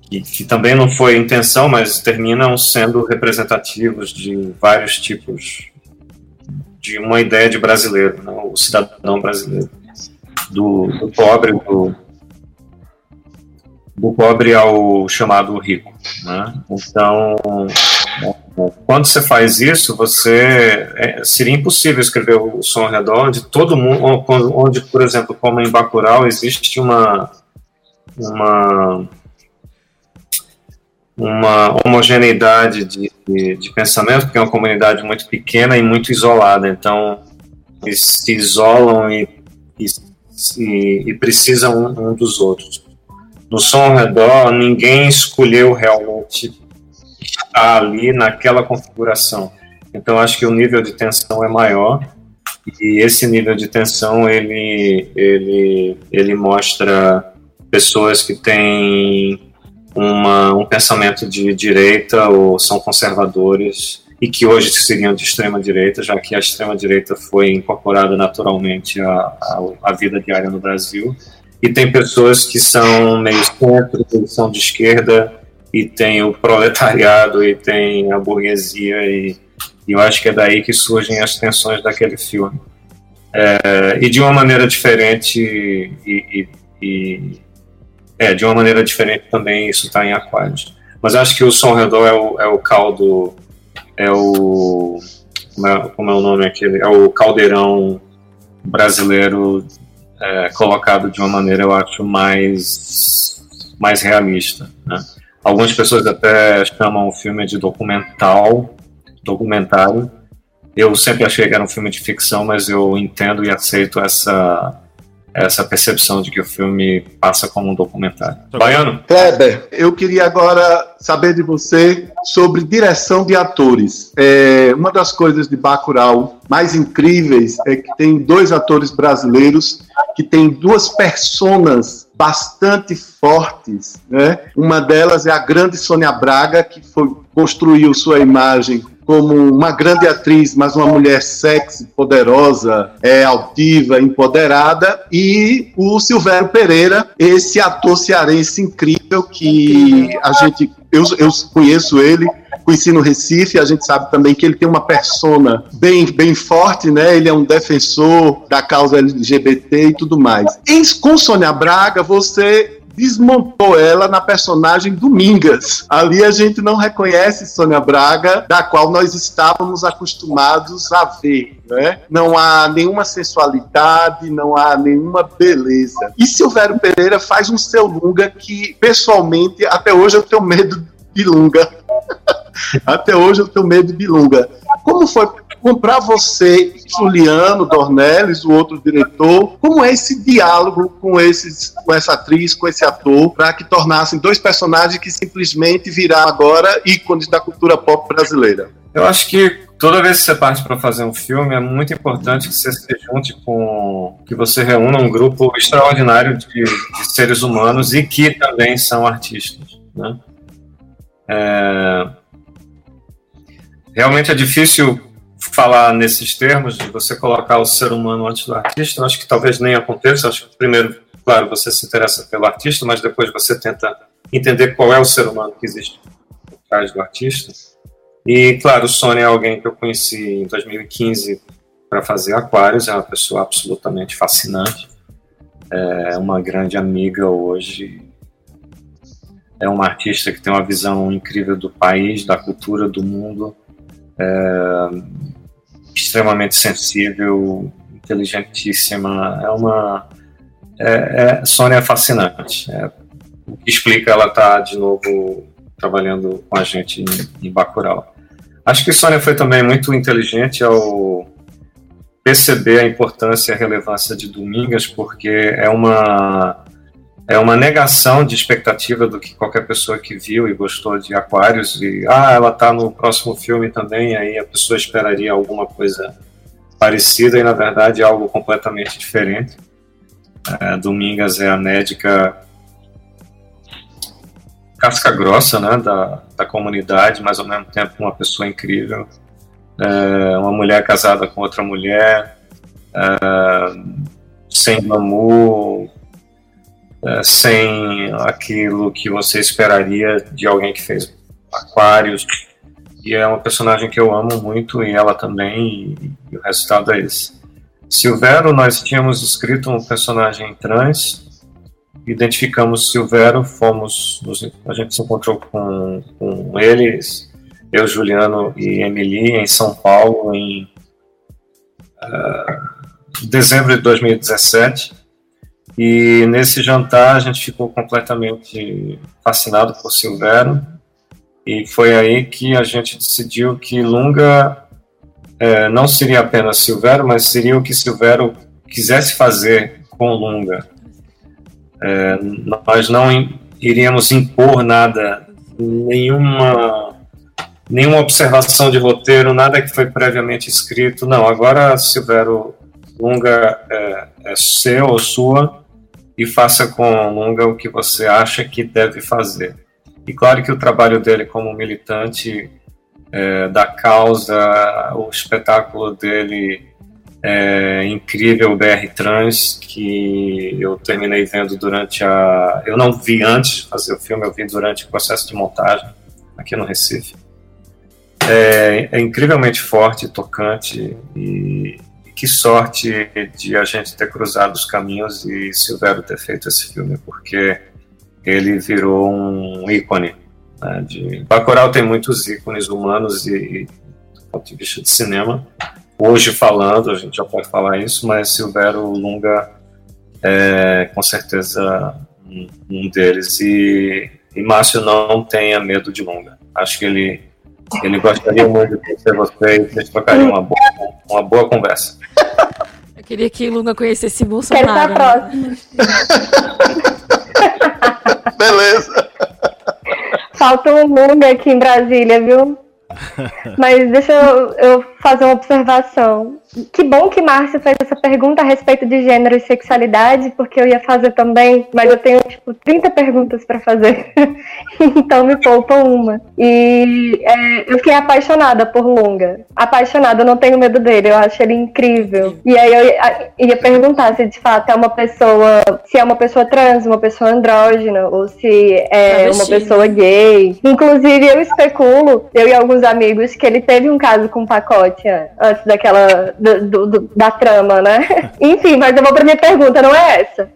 que, que, também não foi intenção, mas terminam sendo representativos de vários tipos de uma ideia de brasileiro, né? o cidadão brasileiro, do, do pobre, do, do pobre ao chamado rico. Né? Então, quando você faz isso, você é, seria impossível escrever o som ao redor de todo mundo, onde, por exemplo, como em Bacurau, existe uma uma uma homogeneidade de, de, de, pensamento, porque é uma comunidade muito pequena e muito isolada. Então, eles se isolam e, e, e precisam um, um dos outros. No som ao redor, ninguém escolheu realmente está ali naquela configuração. Então acho que o nível de tensão é maior e esse nível de tensão ele ele ele mostra pessoas que têm uma, um pensamento de direita ou são conservadores e que hoje seriam de extrema direita, já que a extrema direita foi incorporada naturalmente à, à, à vida diária no Brasil. E tem pessoas que são meio centro, que são de esquerda, e tem o proletariado e tem a burguesia e, e, eu acho que é daí que surgem as tensões daquele filme. É, e de uma maneira diferente e, e, e, é de uma maneira diferente também isso está em Aquários mas acho que o som redor é o, é o caldo é o como é, como é o nome aquele? É o caldeirão brasileiro é, colocado de uma maneira eu acho mais mais realista né? Algumas pessoas até chamam o filme de documental, documentário. Eu sempre achei que era um filme de ficção, mas eu entendo e aceito essa essa percepção de que o filme passa como um documentário. Baiano? Kleber, eu queria agora saber de você sobre direção de atores. É, uma das coisas de Bacurau mais incríveis é que tem dois atores brasileiros que têm duas personas bastante fortes, né? Uma delas é a grande Sônia Braga, que foi, construiu sua imagem como uma grande atriz, mas uma mulher sexy, poderosa, é, altiva, empoderada, e o Silvério Pereira, esse ator cearense incrível que a gente eu, eu conheço ele conheci no Recife, a gente sabe também que ele tem uma persona bem, bem forte, né? Ele é um defensor da causa LGBT e tudo mais. Em, com Sônia Braga, você desmontou ela na personagem Domingas. Ali a gente não reconhece Sônia Braga, da qual nós estávamos acostumados a ver. Né? Não há nenhuma sensualidade, não há nenhuma beleza. E Silvério Pereira faz um seu lunga que, pessoalmente, até hoje eu tenho medo de lunga. *laughs* Até hoje eu tenho medo de bilunga. Como foi para você, Juliano Dornelles, o outro diretor, como é esse diálogo com, esses, com essa atriz, com esse ator, para que tornassem dois personagens que simplesmente viraram agora ícones da cultura pop brasileira? Eu acho que toda vez que você parte para fazer um filme, é muito importante que você se junte com. que você reúna um grupo extraordinário de, de seres humanos e que também são artistas. Né? É, realmente é difícil falar nesses termos de você colocar o ser humano antes do artista. Acho que talvez nem aconteça. Acho que primeiro, claro, você se interessa pelo artista, mas depois você tenta entender qual é o ser humano que existe por trás do artista. E, claro, o Sônia é alguém que eu conheci em 2015 para fazer Aquários, é uma pessoa absolutamente fascinante, é uma grande amiga hoje, é uma artista que tem uma visão incrível do país, da cultura, do mundo, é, extremamente sensível, inteligentíssima. É uma. É, é, Sônia é fascinante. É, o que explica ela estar tá, de novo trabalhando com a gente em, em Bacurau. Acho que Sônia foi também muito inteligente ao perceber a importância e a relevância de Domingas, porque é uma é uma negação de expectativa do que qualquer pessoa que viu e gostou de Aquários e ah, ela está no próximo filme também, aí a pessoa esperaria alguma coisa parecida e na verdade é algo completamente diferente. É, Domingas é a médica casca grossa né, da, da comunidade, mas ao mesmo tempo uma pessoa incrível. É, uma mulher casada com outra mulher, é, sem glamour, sem aquilo que você esperaria de alguém que fez Aquários. E é uma personagem que eu amo muito, e ela também, e o resultado é esse. Silvero, nós tínhamos escrito um personagem trans, identificamos Silvero, fomos, a gente se encontrou com, com eles, eu, Juliano e Emily, em São Paulo, em uh, dezembro de 2017. E nesse jantar a gente ficou completamente fascinado por Silvero. E foi aí que a gente decidiu que Lunga é, não seria apenas Silvero, mas seria o que Silvero quisesse fazer com Lunga. É, nós não iríamos impor nada, nenhuma, nenhuma observação de roteiro, nada que foi previamente escrito. Não, agora Silvero Lunga é, é seu ou sua e faça com Lunga o que você acha que deve fazer. E claro que o trabalho dele como militante é, da causa, o espetáculo dele é, incrível BR Trans que eu terminei vendo durante a. Eu não vi antes de fazer o filme, eu vi durante o processo de montagem aqui no Recife. É, é incrivelmente forte, tocante e, que sorte de a gente ter cruzado os caminhos e Silvério ter feito esse filme, porque ele virou um ícone. Né, de... Bacurau tem muitos ícones humanos e, e do ponto de vista de cinema, hoje falando, a gente já pode falar isso, mas Silvério Lunga é com certeza um, um deles. E, e Márcio não tenha medo de Lunga. Acho que ele, ele gostaria muito de conhecer você e vocês trocariam uma boa, uma boa conversa. Eu queria que Lunga conhecesse Bolsonaro. Quero estar próximo. Beleza. Falta um Lunga aqui em Brasília, viu? Mas deixa eu, eu, fazer uma observação. Que bom que Márcia fez essa pergunta a respeito de gênero e sexualidade, porque eu ia fazer também, mas eu tenho tipo 30 perguntas para fazer. *laughs* então me poupa uma. E é, eu fiquei apaixonada por Lunga. Apaixonada, eu não tenho medo dele, eu acho ele incrível. E aí eu ia perguntar se de fato é uma pessoa, se é uma pessoa trans, uma pessoa andrógena, ou se é uma pessoa gay. Inclusive, eu especulo, eu e alguns amigos, que ele teve um caso com um pacote antes daquela do, do, da trama, né? *laughs* Enfim, mas eu vou pra minha pergunta, não é essa.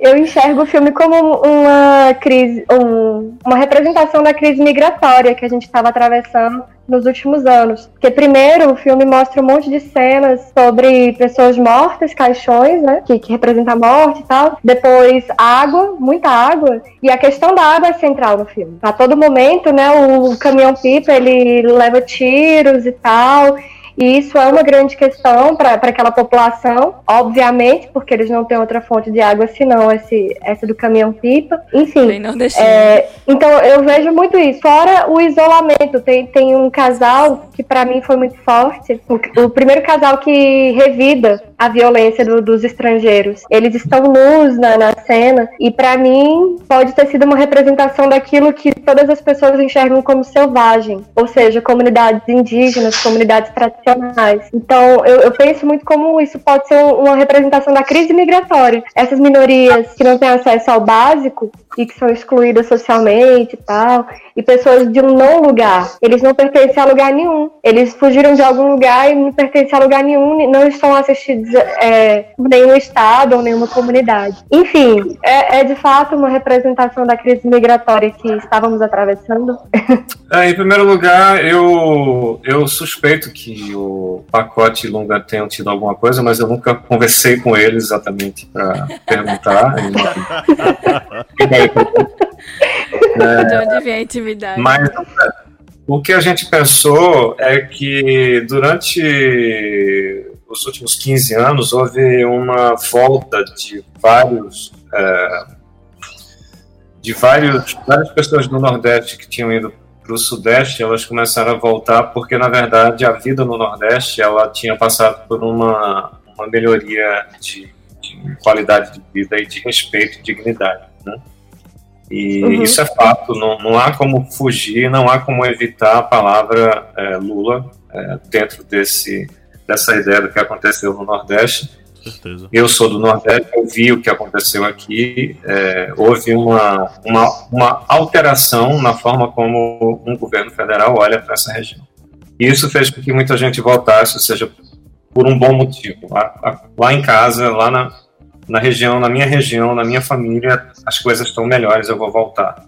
Eu enxergo o filme como uma crise, um, uma representação da crise migratória que a gente estava atravessando nos últimos anos. Porque primeiro o filme mostra um monte de cenas sobre pessoas mortas, caixões, né, que, que representam a morte e tal. Depois água, muita água, e a questão da água é central no filme. A todo momento, né, o caminhão pipa ele leva tiros e tal. E isso é uma grande questão para aquela população, obviamente, porque eles não têm outra fonte de água senão esse, essa do caminhão-pipa. Enfim. É, então eu vejo muito isso. Fora o isolamento, tem, tem um casal que para mim foi muito forte. O, o, primeiro casal que revida a violência do, dos estrangeiros. Eles estão nus na, na cena e para mim pode ter sido uma representação daquilo que todas as pessoas enxergam como selvagem, ou seja, comunidades indígenas, comunidades tradicionais então, eu, eu, penso muito como isso pode ser uma representação da crise migratória. Essas minorias que não têm acesso ao básico e que são excluídas socialmente e tal, e pessoas de um não lugar. Eles não pertencem a lugar nenhum. Eles fugiram de algum lugar e não pertencem a lugar nenhum, não estão assistidos é, nenhum estado ou nenhuma comunidade. Enfim, é, é, de fato uma representação da crise migratória que estávamos atravessando. *laughs* É, em primeiro lugar, eu, eu suspeito que o pacote e Lunga tenham tido alguma coisa, mas eu nunca conversei com eles exatamente para perguntar. *laughs* é, de onde vem a intimidade? Mas o que a gente pensou é que durante os últimos 15 anos houve uma volta de vários é, de vários, várias pessoas do Nordeste que tinham ido para o Sudeste, elas começaram a voltar porque, na verdade, a vida no Nordeste ela tinha passado por uma, uma melhoria de, de qualidade de vida e de respeito e dignidade. Né? E uhum. isso é fato, não, não há como fugir, não há como evitar a palavra é, Lula é, dentro desse, dessa ideia do que aconteceu no Nordeste. Certeza. Eu sou do Nordeste, eu vi o que aconteceu aqui. É, houve uma, uma, uma alteração na forma como um governo federal olha para essa região. E isso fez com que muita gente voltasse, ou seja, por um bom motivo. Lá, lá em casa, lá na, na região, na minha região, na minha família, as coisas estão melhores, eu vou voltar.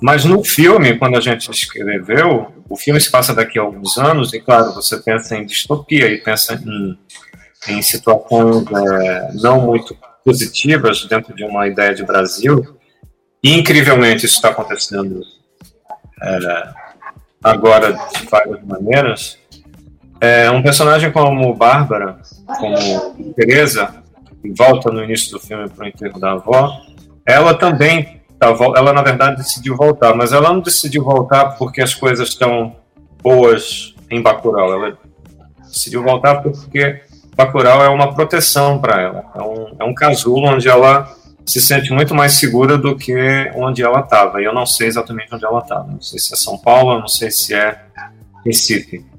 Mas no filme, quando a gente escreveu, o filme se passa daqui a alguns anos, e claro, você pensa em distopia e pensa em, em situações é, não muito positivas dentro de uma ideia de Brasil, e incrivelmente isso está acontecendo é, agora de várias maneiras. É, um personagem como Bárbara, como Teresa, volta no início do filme para o enterro da avó, ela também, ela na verdade decidiu voltar, mas ela não decidiu voltar porque as coisas estão boas em Bacurau, ela decidiu voltar porque Bacurau é uma proteção para ela, é um, é um casulo onde ela se sente muito mais segura do que onde ela estava, e eu não sei exatamente onde ela estava, não sei se é São Paulo, não sei se é Recife.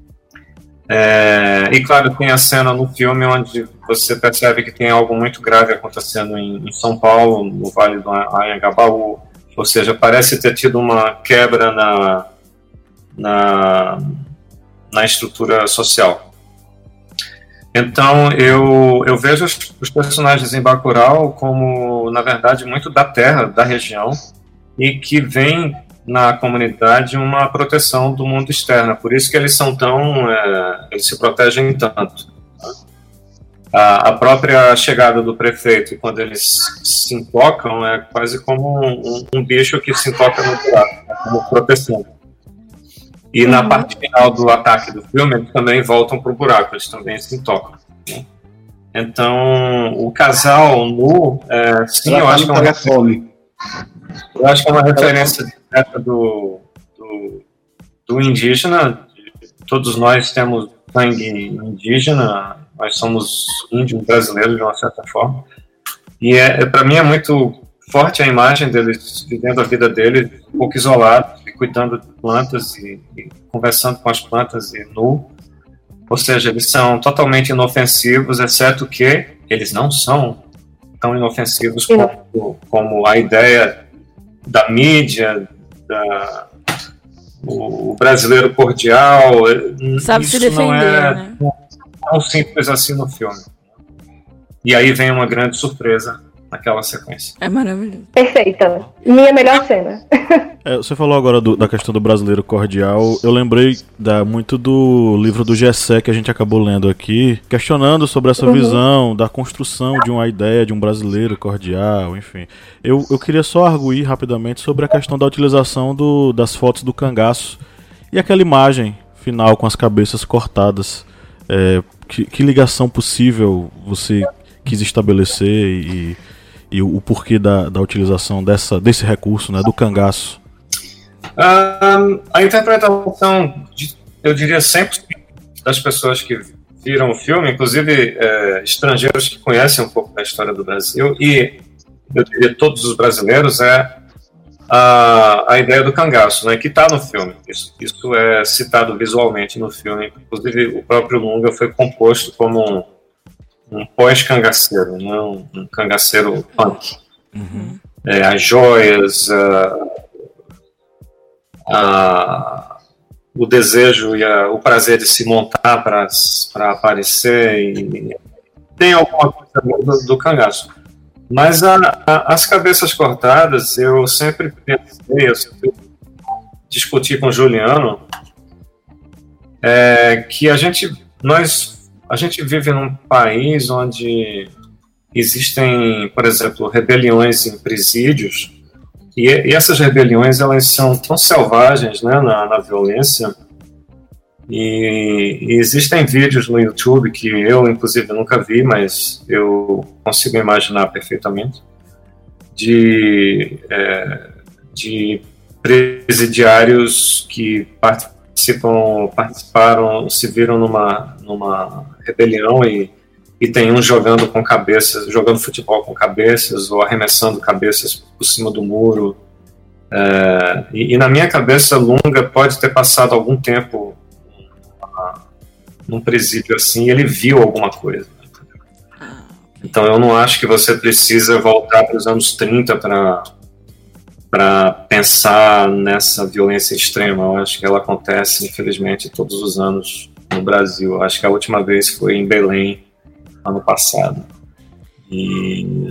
É, e claro, tem a cena no filme onde você percebe que tem algo muito grave acontecendo em, em São Paulo, no Vale do Anhangabaú, ou seja, parece ter tido uma quebra na, na, na estrutura social. Então, eu, eu vejo os, os, personagens em Bacurau como, na verdade, muito da terra, da região, e que vem na comunidade uma proteção do mundo externo. Por isso que eles são tão, é, eles se protegem tanto. A, a, própria chegada do prefeito, quando eles se intocam, é quase como um, um, um bicho que se intoca no buraco, né, como proteção. E na uhum. parte final do ataque do filme, eles também voltam para o buraco, eles também se intocam. Né? Então, o casal nu, é, sim, eu acho que é fome. Eu acho que é uma referência direta do, do, do indígena. Todos nós temos sangue indígena, nós somos índios brasileiros de uma certa forma. E é, é para mim é muito forte a imagem deles vivendo a vida deles um pouco isolados, e cuidando de plantas e, e, conversando com as plantas e nu. Ou seja, eles são totalmente inofensivos, exceto que eles não são tão inofensivos como, como a ideia da mídia, da, o brasileiro cordial. Sabe se defender, não é né? tão simples assim no filme. E aí vem uma grande surpresa naquela sequência. É maravilhoso. Perfeita. Minha melhor cena. *laughs* É, você falou agora do, da questão do brasileiro cordial. Eu lembrei da, muito do livro do Gessé que a gente acabou lendo aqui, questionando sobre essa uhum. visão da construção de uma ideia de um brasileiro cordial, enfim. Eu, eu queria só arguir rapidamente sobre a questão da utilização do, das fotos do cangaço e aquela imagem final com as cabeças cortadas. É, que, que ligação possível você quis estabelecer e e o, porquê da, da utilização dessa, desse recurso, né, do cangaço? Um, a interpretação, de, eu diria, sempre das pessoas que viram o filme, inclusive é, estrangeiros que conhecem um pouco da história do Brasil, e eu diria todos os brasileiros, é a, a ideia do cangaço, né, que está no filme. Isso, isso é citado visualmente no filme. Inclusive, o próprio Lunga foi composto como um um pós-cangaceiro, né? um, um cangaceiro punk. Uhum. É, as joias, o desejo e a, o prazer de se montar para aparecer. E, tem alguma coisa do, do cangaço. Mas a, a, as cabeças cortadas, eu sempre pensei, eu sempre discuti com o Juliano, é que a gente, nós, a gente vive num país onde existem, por exemplo, rebeliões em presídios, e, e essas rebeliões elas são tão selvagens né, na, na violência, e, e, existem vídeos no YouTube que eu, inclusive, nunca vi, mas eu consigo imaginar perfeitamente, de, é, de presidiários que participam, participaram, se viram numa, numa rebelião e e tem um jogando com cabeças, jogando futebol com cabeças ou arremessando cabeças por cima do muro. É, e, e, na minha cabeça, Lunga pode ter passado algum tempo num presídio assim, e ele viu alguma coisa. Então eu não acho que você precisa voltar para os anos 30 para para pensar nessa violência extrema. Eu acho que ela acontece, infelizmente, todos os anos no Brasil. Acho que a última vez foi em Belém, ano passado. E,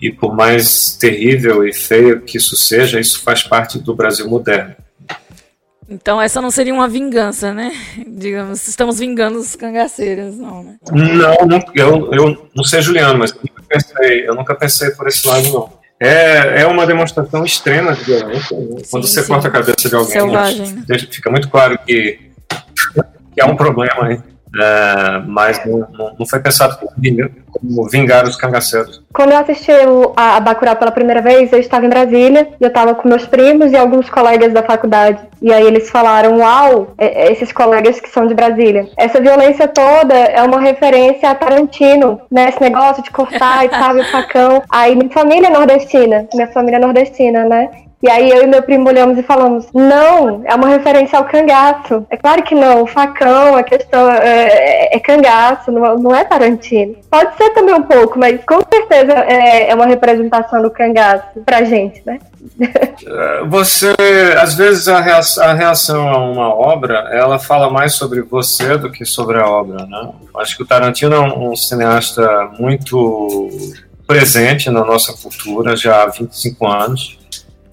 e por mais terrível e feio que isso seja, isso faz parte do Brasil moderno. Então essa não seria uma vingança, né? *laughs* Digamos, estamos vingando os cangaceiros, não, né? Não, não eu, eu não sei, Juliano, mas eu nunca, pensei, eu nunca pensei por esse lado, não. É, é uma demonstração extrema de violência. Né? Quando você sim. corta a cabeça de alguém, Selvagem, né? fica muito claro que, que há um problema aí. É, mas não, não, foi pensado como vingar os cangaceiros. Quando eu assisti a, a Bacurau pela primeira vez, eu estava em Brasília e eu estava com meus primos e alguns colegas da faculdade. E aí eles falaram: Uau, é, é, esses colegas que são de Brasília. Essa violência toda é uma referência a Tarantino, né? Esse negócio de cortar e tal, o facão. Aí minha família é nordestina, minha família é nordestina, né? E aí eu e meu primo olhamos e falamos: não, é uma referência ao cangaço. É claro que não, o facão, a questão é, é, é cangaço, não, não, é Tarantino. Pode ser também um pouco, mas com certeza é, é uma representação do cangaço pra gente, né? *laughs* É, você, às vezes, a reação, a reação, a uma obra, ela fala mais sobre você do que sobre a obra, né? Acho que o Tarantino é um, um cineasta muito presente na nossa cultura já há 25 anos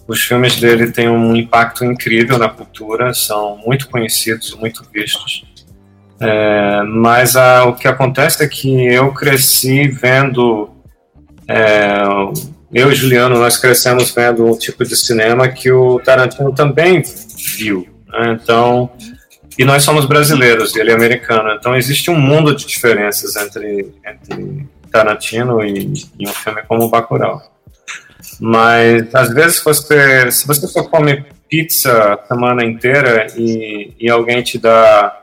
os filmes dele têm um impacto incrível na cultura, são muito conhecidos, muito vistos. É, mas a, o que acontece é que eu cresci vendo. É, eu e Juliano, nós crescemos vendo um tipo de cinema que o Tarantino também viu. Né? Então, e nós somos brasileiros, ele é americano. Então, existe um mundo de diferenças entre, entre Tarantino e, e um filme como Bacurau. Mas às vezes você, se você só come pizza a semana inteira e, e alguém te dá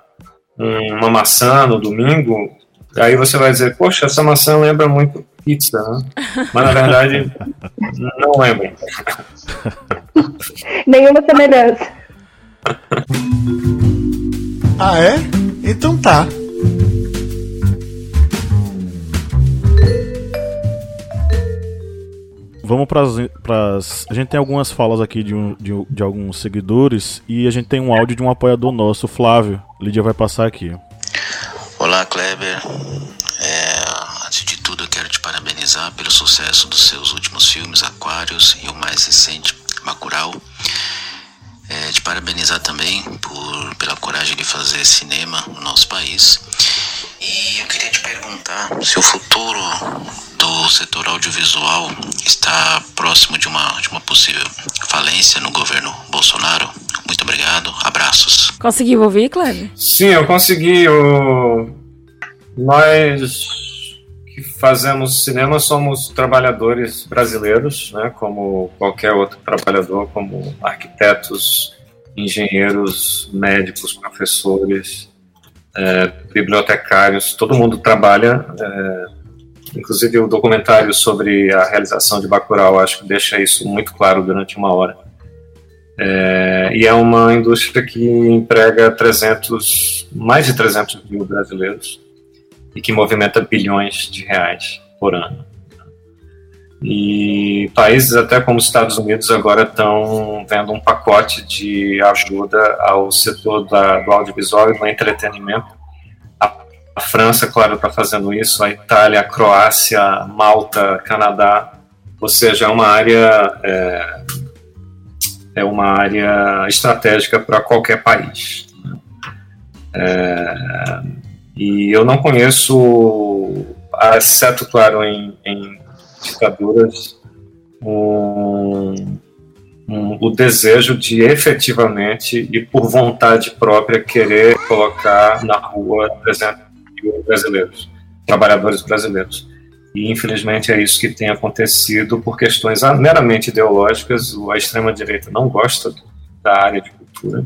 uma maçã no domingo, aí você vai dizer, poxa, essa maçã lembra muito pizza, né? *laughs* Mas na verdade não lembra. *laughs* Nenhuma semelhança. ah, é? Então tá. Vamos para as. A gente tem algumas falas aqui de, um, de, de, alguns seguidores e a gente tem um áudio de um apoiador nosso, Flávio. Lídia vai passar aqui. Olá, Kleber. É, antes de tudo, eu quero te parabenizar pelo sucesso dos seus últimos filmes, Aquários e o mais recente, Bacurau. É, te parabenizar também por, pela coragem de fazer cinema no nosso país. E eu queria te perguntar se o futuro do setor audiovisual está próximo de uma, de uma possível falência no governo Bolsonaro. Muito obrigado, abraços. Conseguiu ouvir, Cleber? Sim, eu consegui. O... Nós que fazemos cinema somos trabalhadores brasileiros, né, como qualquer outro trabalhador, como arquitetos, engenheiros, médicos, professores, é, bibliotecários, todo mundo trabalha. É, inclusive o documentário sobre a realização de Bacurau, acho que deixa isso muito claro durante uma hora. É, e é uma indústria que emprega 300, mais de 300 mil brasileiros e que movimenta bilhões de reais por ano. E países até como os Estados Unidos agora estão vendo um pacote de ajuda ao setor da, do audiovisual e do entretenimento. A, França, claro, está fazendo isso, a Itália, a Croácia, Malta, Canadá, ou seja, é uma área é, é uma área estratégica para qualquer país. É, e eu não conheço, exceto, claro, em, em ditaduras, um, um, o desejo de efetivamente e por vontade própria querer colocar na rua, por exemplo, brasileiros, trabalhadores brasileiros. E infelizmente é isso que tem acontecido por questões meramente ideológicas. A extrema-direita não gosta da área de cultura,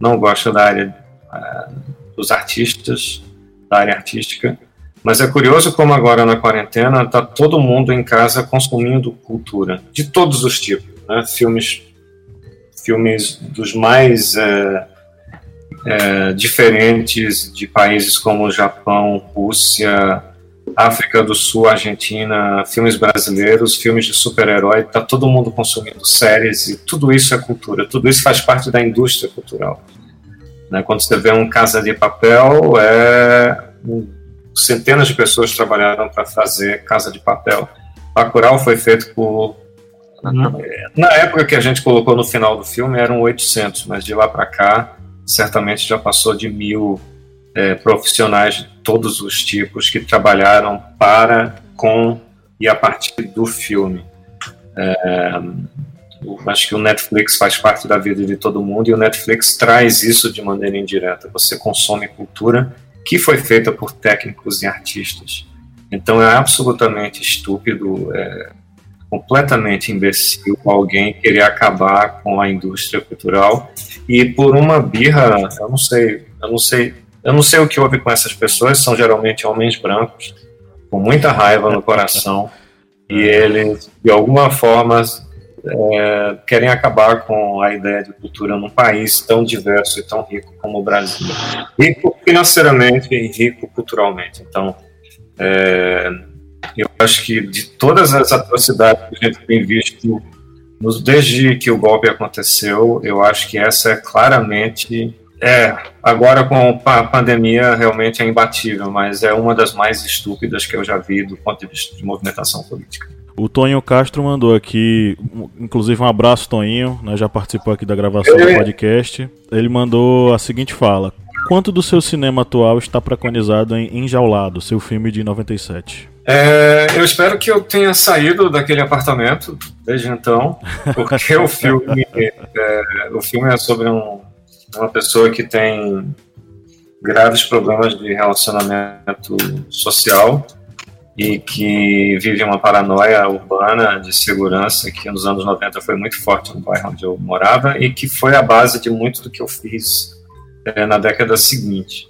não gosta da área uh, dos artistas, da área artística. Mas é curioso como agora na quarentena está todo mundo em casa consumindo cultura de todos os tipos, né? filmes, filmes dos mais é, é, diferentes de países como Japão, Rússia, África do Sul, Argentina, filmes brasileiros, filmes de super-herói, está todo mundo consumindo séries e tudo isso é cultura, tudo isso faz parte da indústria cultural. Né? Quando você vê um Casa de Papel, é centenas de pessoas trabalharam para fazer Casa de Papel. Bacurau foi feito por na época que a gente colocou no final do filme eram 800, mas de lá para cá certamente já passou de mil é, profissionais de todos os tipos que trabalharam para, com e a partir do filme. É, acho que o Netflix faz parte da vida de todo mundo e o Netflix traz isso de maneira indireta. Você consome cultura que foi feita por técnicos e artistas. Então é absolutamente estúpido, é, completamente imbecil alguém querer acabar com a indústria cultural e por uma birra, eu não sei, eu não sei eu não sei o que houve com essas pessoas, são geralmente homens brancos, com muita raiva no coração, e eles, de alguma forma, é, querem acabar com a ideia de cultura num país tão diverso e tão rico como o Brasil. Rico financeiramente e rico culturalmente. Então, é, eu acho que de todas as atrocidades que a gente tem visto desde que o golpe aconteceu, eu acho que essa é claramente é, agora com a pandemia realmente é imbatível, mas é uma das mais estúpidas que eu já vi do ponto de vista de movimentação política. O Tonho Castro mandou aqui, inclusive um abraço, Toninho, né, já participou aqui da gravação do podcast. Ele mandou a seguinte fala: Quanto do seu cinema atual está preconizado em Enjaulado, seu filme de 97? É, eu espero que eu tenha saído daquele apartamento desde então, porque o filme, é, o filme é sobre um uma pessoa que tem graves problemas de relacionamento social e que vive uma paranoia urbana de segurança que nos anos 90 foi muito forte no bairro onde eu morava e que foi a base de muito do que eu fiz é, na década seguinte.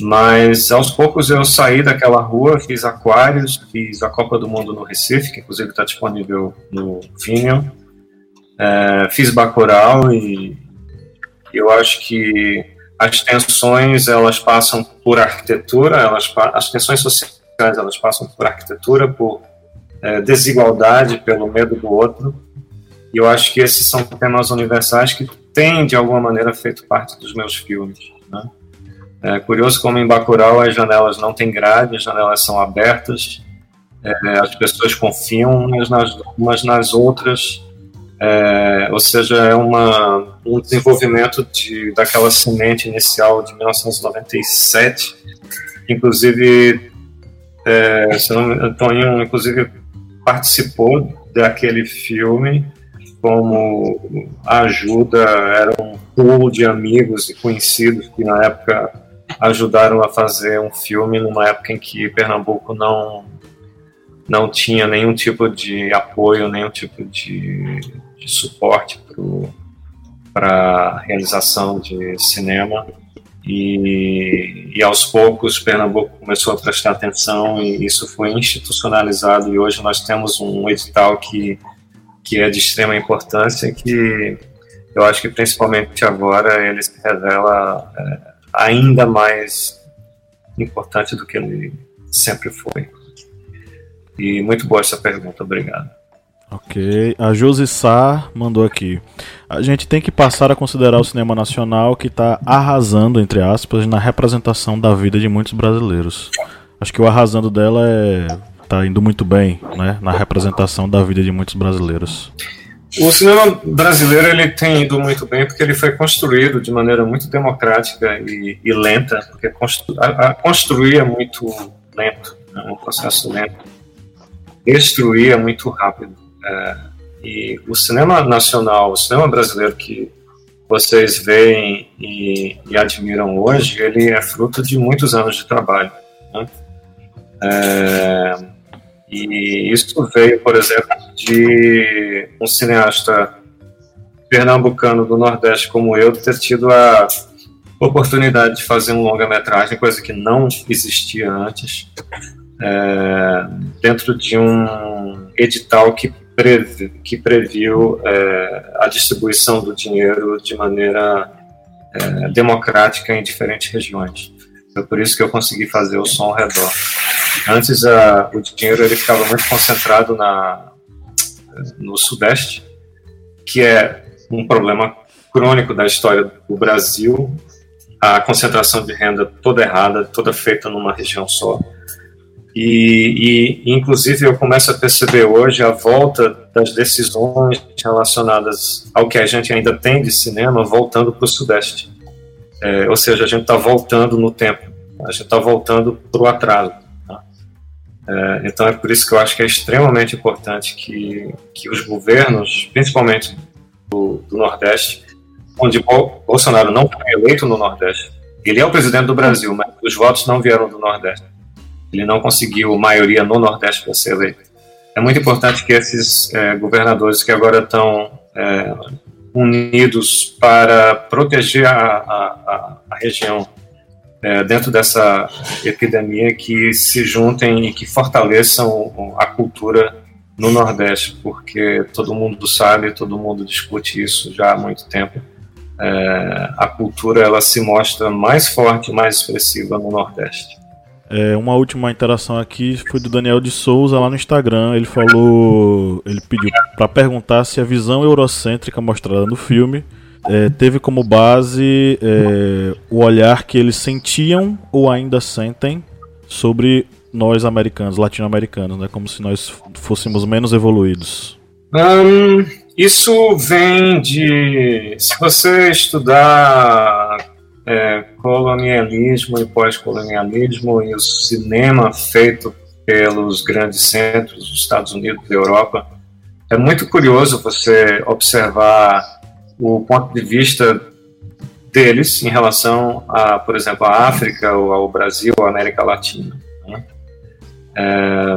Mas aos poucos eu saí daquela rua, fiz aquários, fiz a Copa do Mundo no Recife, que inclusive está disponível no Vimeo, é, fiz Bacurau e eu acho que as tensões elas passam por arquitetura, elas as tensões sociais elas passam por arquitetura, por é, desigualdade, pelo medo do outro. E eu acho que esses são temas universais que têm de alguma maneira feito parte dos meus filmes. É curioso como em Bacurau as janelas não têm grade, as janelas são abertas, é, as pessoas confiam umas nas, umas nas outras é, ou seja, é uma, um desenvolvimento de, daquela semente inicial de 1997. Inclusive, é, Toninho inclusive participou daquele filme como ajuda, era um pool de amigos e conhecidos que na época ajudaram a fazer um filme numa época em que Pernambuco não não tinha nenhum tipo de apoio, nenhum tipo de de suporte para a realização de cinema. E, e, aos poucos Pernambuco começou a prestar atenção e isso foi institucionalizado e hoje nós temos um edital que, que é de extrema importância que eu acho que principalmente agora ele se revela é, ainda mais importante do que ele sempre foi. E muito boa essa pergunta, obrigado. Ok. A Josi Sá mandou aqui. A gente tem que passar a considerar o cinema nacional que está arrasando, entre aspas, na representação da vida de muitos brasileiros. Acho que o arrasando dela é tá indo muito bem, né, na representação da vida de muitos brasileiros. O cinema brasileiro ele tem ido muito bem porque ele foi construído de maneira muito democrática e, e lenta, porque constru, a, a construir é muito lento, é um processo lento. Destruir é muito rápido. É, e o cinema nacional, o cinema brasileiro que vocês veem e, e, admiram hoje, ele é fruto de muitos anos de trabalho. Né? É, e isso veio, por exemplo, de um cineasta pernambucano do Nordeste como eu ter tido a oportunidade de fazer um longa-metragem, coisa que não existia antes, é, dentro de um edital que previ, que previu é, a distribuição do dinheiro de maneira é, democrática em diferentes regiões. Foi por isso que eu consegui fazer o som ao redor. Antes a, o dinheiro ele ficava muito concentrado na, no Sudeste, que é um problema crônico da história do Brasil, a concentração de renda toda errada, toda feita numa região só. E, e, inclusive, eu começo a perceber hoje a volta das decisões relacionadas ao que a gente ainda tem de cinema voltando para o Sudeste. É, ou seja, a gente está voltando no tempo, a gente está voltando para o atraso. É, então, é por isso que eu acho que é extremamente importante que, que os governos, principalmente do, do Nordeste, onde Bolsonaro não foi eleito no Nordeste, ele é o presidente do Brasil, mas os votos não vieram do Nordeste ele não conseguiu maioria no Nordeste para ser eleito. É muito importante que esses é, governadores que agora estão é, unidos para proteger a, a, a região é, dentro dessa epidemia, que se juntem e que fortaleçam a cultura no Nordeste, porque todo mundo sabe, todo mundo discute isso já há muito tempo. É, a cultura ela se mostra mais forte, mais expressiva no Nordeste. É, uma última interação aqui foi do Daniel de Souza lá no Instagram. Ele falou, ele pediu para perguntar se a visão eurocêntrica mostrada no filme é, teve como base é, o olhar que eles sentiam ou ainda sentem sobre nós americanos, latino-americanos, né? Como se nós fôssemos menos evoluídos. Um, isso vem de. Se você estudar é, colonialismo e pós-colonialismo e o cinema feito pelos grandes centros dos Estados Unidos e Europa. É muito curioso você observar o ponto de vista deles em relação a, por exemplo, a África, ou ao Brasil, ou à América Latina. Né? É,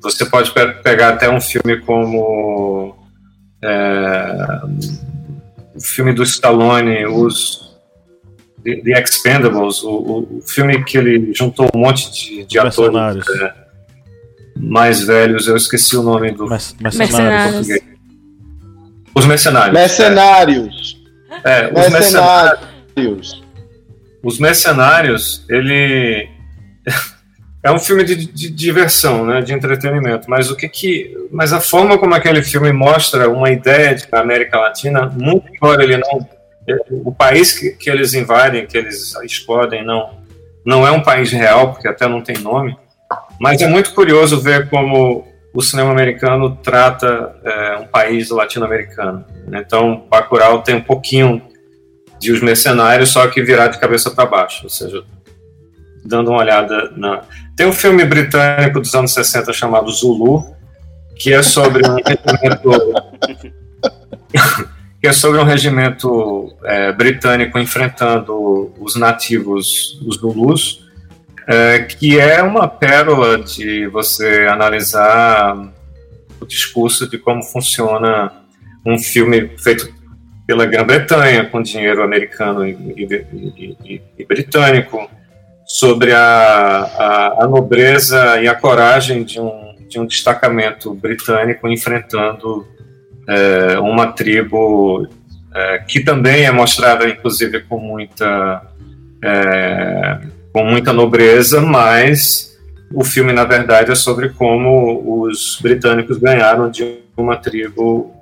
você pode pegar até um filme como é, o filme do Stallone, Os The, The Expendables, o, o, filme que ele juntou um monte de, de atores é, mais velhos, eu esqueci o nome do mercenários. Os Mercenários. Mercenários. É, os Mercenários. Os Mercenários, ele *laughs* é um filme de, de, diversão, né, de entretenimento, mas o que que, mas a forma como aquele filme mostra uma ideia de América Latina, muito embora ele não o país que, que eles invadem, que eles explodem, não, não é um país real, porque até não tem nome, mas é muito curioso ver como o cinema americano trata é, um país latino-americano. Então, Bacurau tem um pouquinho de Os Mercenários, só que virado de cabeça para baixo, ou seja, dando uma olhada na... Tem um filme britânico dos anos 60 chamado Zulu, que é sobre um *laughs* que é sobre um regimento é, britânico enfrentando os nativos, os Zulus, é, que é uma pérola de você analisar o discurso de como funciona um filme feito pela Grã-Bretanha, com dinheiro americano e, e, e, e britânico, sobre a, a, a, nobreza e a coragem de um, de um destacamento britânico enfrentando é, uma tribo é, que também é mostrada, inclusive, com muita, é, com muita nobreza, mas o filme, na verdade, é sobre como os britânicos ganharam de uma tribo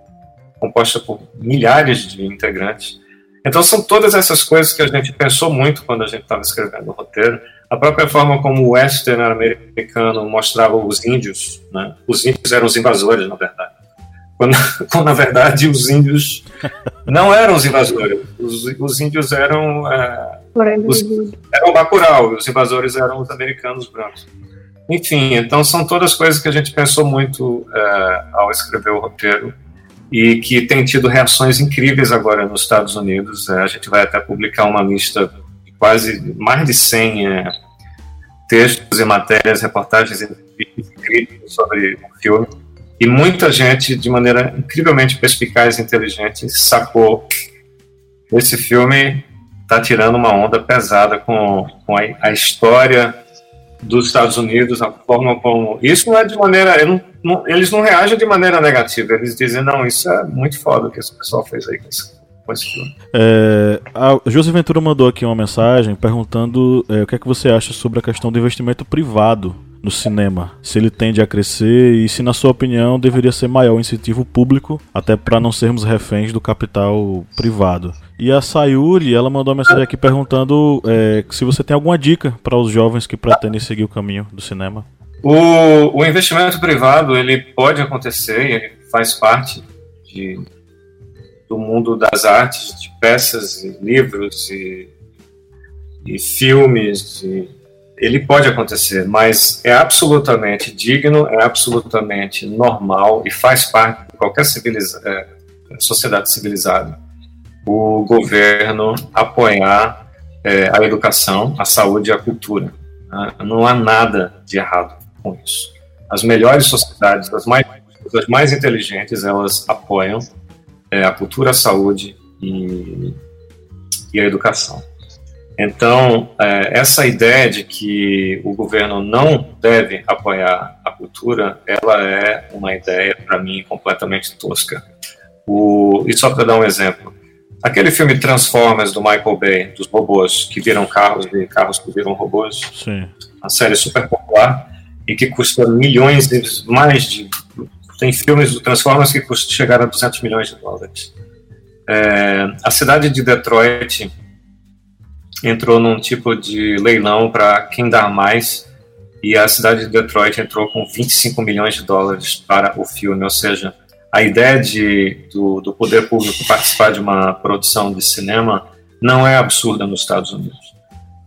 composta por milhares de integrantes. Então, são todas essas coisas que a gente pensou muito quando a gente estava escrevendo o roteiro. A própria forma como o western americano mostrava os índios, né? os índios eram os invasores, na verdade quando, *laughs* quando na verdade os índios não eram os invasores. Os, os índios eram, é, os, eram o Bacurau, os invasores eram os americanos brancos. Enfim, então são todas coisas que a gente pensou muito é, ao escrever o roteiro e que tem tido reações incríveis agora nos Estados Unidos. É, a gente vai até publicar uma lista de quase mais de 100 é, textos e matérias, reportagens incríveis sobre o filme. E muita gente, de maneira incrivelmente perspicaz e inteligente, sacou esse filme está tirando uma onda pesada com, com a, a, história dos Estados Unidos, a forma como. Isso não é de maneira. Não, não, eles não reagem de maneira negativa, eles dizem, não, isso é muito foda o que esse pessoal fez aí com esse, com esse filme. É, a José Ventura mandou aqui uma mensagem perguntando é, o que é que você acha sobre a questão do investimento privado no cinema, se ele tende a crescer e se, na sua opinião, deveria ser maior o incentivo público, até para não sermos reféns do capital privado. E a Sayuri, ela mandou uma mensagem aqui perguntando é, se você tem alguma dica para os jovens que pretendem seguir o caminho do cinema. O, o investimento privado ele pode acontecer, ele faz parte de, do mundo das artes, de peças, e livros e, e filmes. E, ele pode acontecer, mas é absolutamente digno, é absolutamente normal e faz parte de qualquer civiliza é, sociedade civilizada o governo apoiar é, a educação, a saúde e a cultura. Né? Não há nada de errado com isso. As melhores sociedades, as mais, as mais inteligentes, elas apoiam é, a cultura, a saúde e, e a educação. Então, é, essa ideia de que o governo não deve apoiar a cultura, ela é uma ideia, para mim, completamente tosca. O, e só para dar um exemplo, Aquele filme Transformers do Michael Bay, dos robôs que viram carros e carros que viram robôs. Sim. Uma série super popular e que custa milhões, de, mais de. Tem filmes do Transformers que custam chegar a 200 milhões de dólares. É, a cidade de Detroit entrou num tipo de leilão para quem dar mais e a cidade de Detroit entrou com 25 milhões de dólares para o filme, ou seja, a ideia de, do, do poder público participar de uma produção de cinema não é absurda nos Estados Unidos.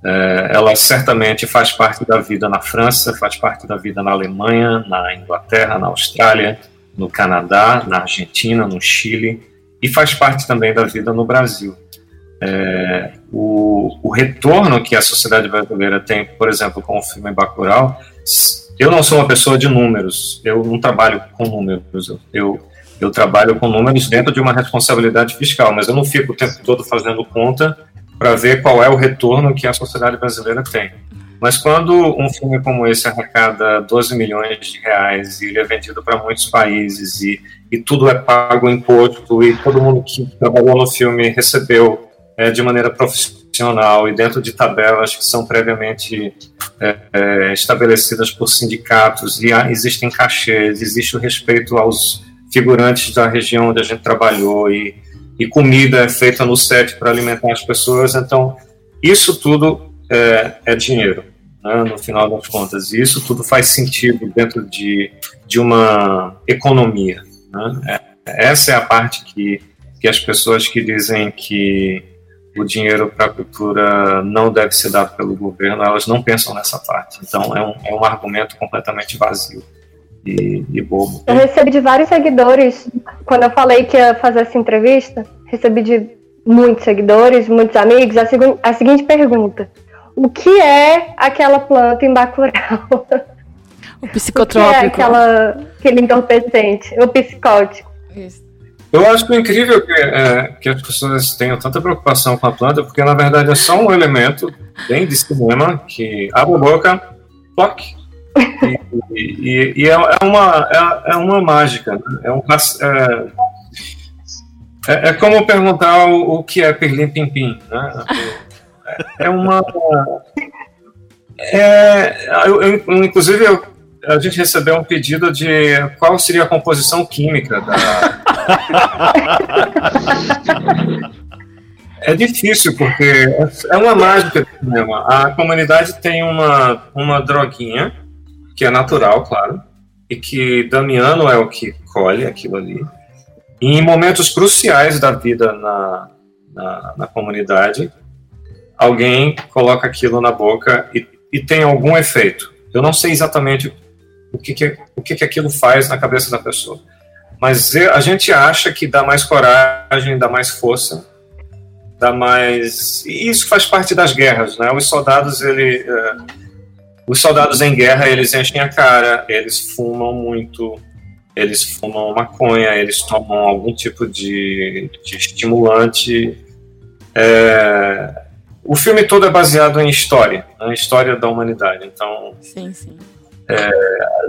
É, ela certamente faz parte da vida na França, faz parte da vida na Alemanha, na Inglaterra, na Austrália, no Canadá, na Argentina, no Chile e faz parte também da vida no Brasil. É, o, o, retorno que a sociedade brasileira tem, por exemplo, com o filme Bacurau, eu não sou uma pessoa de números, eu não trabalho com números, eu, eu eu trabalho com números dentro de uma responsabilidade fiscal, mas eu não fico o tempo todo fazendo conta para ver qual é o retorno que a sociedade brasileira tem. Mas quando um filme como esse arrecada 12 milhões de reais e ele é vendido para muitos países e, e tudo é pago imposto e todo mundo que trabalhou no filme recebeu é, de maneira profissional e dentro de tabelas que são previamente é, é, estabelecidas por sindicatos e há, existem cachês, existe o respeito aos figurantes da região onde a gente trabalhou e, e comida é feita no set para alimentar as pessoas. Então, isso tudo é, é dinheiro, né, no final das contas. E isso tudo faz sentido dentro de, de uma economia. Né? É, essa é a parte que, que as pessoas que dizem que o dinheiro para a cultura não deve ser dado pelo governo, elas não pensam nessa parte. Então, é um, é um argumento completamente vazio e, e bobo. Eu recebi de vários seguidores, quando eu falei que ia fazer essa entrevista, recebi de muitos seguidores, muitos amigos, a, a seguinte pergunta. O que é aquela planta em Bacurau? O psicotrópico. O que é aquela, aquele entorpecente, o psicótico. Isso. Eu acho incrível que, é, que as pessoas tenham tanta preocupação com a planta, porque na verdade é só um elemento bem de cinema que abre a boca, toque, e, e, e é, é, uma, é, é, uma mágica. Né? É, um, é, é, é, como perguntar o, o, que é Perlim Pim Pim. Né? É, é uma. É, eu, eu, inclusive, eu, a gente recebeu um pedido de qual seria a composição química da. *laughs* É difícil, porque é uma mágica. A comunidade tem uma, uma droguinha que é natural, claro, e que Damiano é o que colhe aquilo ali. E em momentos cruciais da vida na, na, na comunidade, alguém coloca aquilo na boca e, e tem algum efeito. Eu não sei exatamente o que, que, o que, que aquilo faz na cabeça da pessoa. Mas a gente acha que dá mais coragem, dá mais força, dá mais. E isso faz parte das guerras, né? Os soldados, ele, uh, os soldados em guerra, eles enchem a cara, eles fumam muito, eles fumam maconha, eles tomam algum tipo de, de estimulante. É... O filme todo é baseado em história, na né? história da humanidade. Então, sim, sim. É,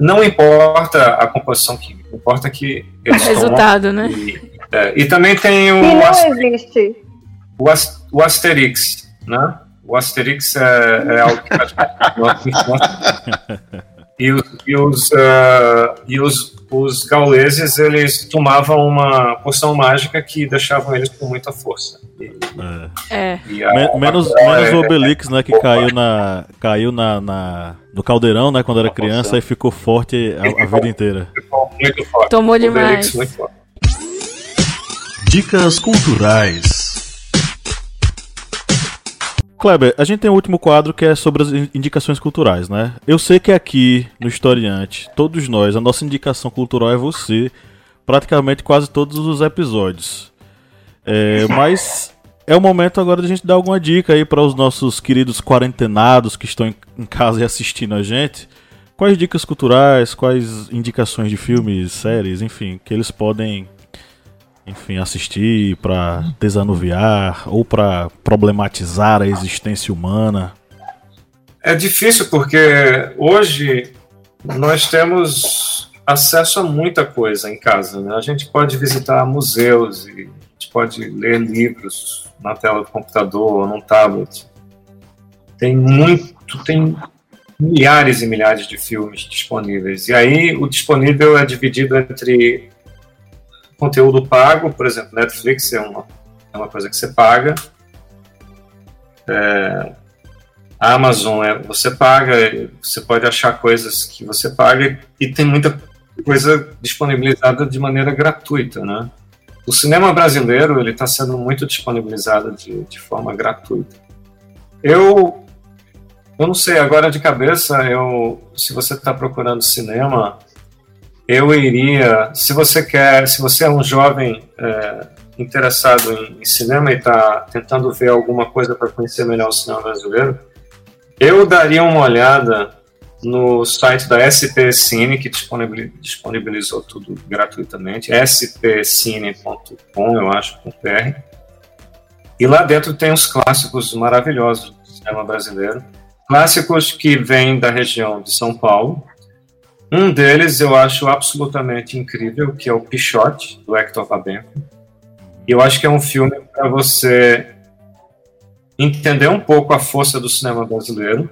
não importa a composição química, importa que eles *laughs* o resultado, né? E, é, e, também tem o. Que não existe. O, o Asterix, né? O Asterix é, é algo que faz *laughs* e os, e os, uh, e os, os gauleses eles tomavam uma poção mágica que deixavam eles com muita força. E, é. A, menos, a menos o Obelix, né, que caiu na caiu na, na no caldeirão, né, quando era criança e ficou forte a, a vida inteira. Muito forte. Tomou demais. Dicas culturais. Kleber, a gente tem o um último quadro que é sobre as indicações culturais, né? Eu sei que aqui no Historiante, todos nós, a nossa indicação cultural é você, praticamente quase todos os episódios. É, *laughs* mas é o momento agora de a gente dar alguma dica aí para os nossos queridos quarentenados que estão em casa e assistindo a gente. Quais dicas culturais, quais indicações de filmes, séries, enfim, que eles podem enfim, assistir para desanuviar ou para problematizar a existência humana? É difícil porque hoje nós temos acesso a muita coisa em casa. Né? A gente pode visitar museus e a gente pode ler livros na tela do computador ou num tablet. Tem muito, tem milhares e milhares de filmes disponíveis. E aí o disponível é dividido entre conteúdo pago, por exemplo, Netflix é uma, é uma coisa que você paga. É, Amazon é você paga, você pode achar coisas que você paga e tem muita coisa disponibilizada de maneira gratuita, né? O cinema brasileiro ele está sendo muito disponibilizado de, de forma gratuita. Eu eu não sei agora de cabeça eu se você está procurando cinema eu iria, se você quer, se você é um jovem é, interessado em, em, cinema e está tentando ver alguma coisa para conhecer melhor o cinema brasileiro, eu daria uma olhada no site da SP Cine, que disponibilizou tudo gratuitamente, spcine.com, eu acho, .br. E lá dentro tem uns clássicos maravilhosos do cinema brasileiro. Clássicos que vêm da região de São Paulo, um deles eu acho absolutamente incrível, que é o Pichote, do Hector Babenco. E eu acho que é um filme para você entender um pouco a força do cinema brasileiro,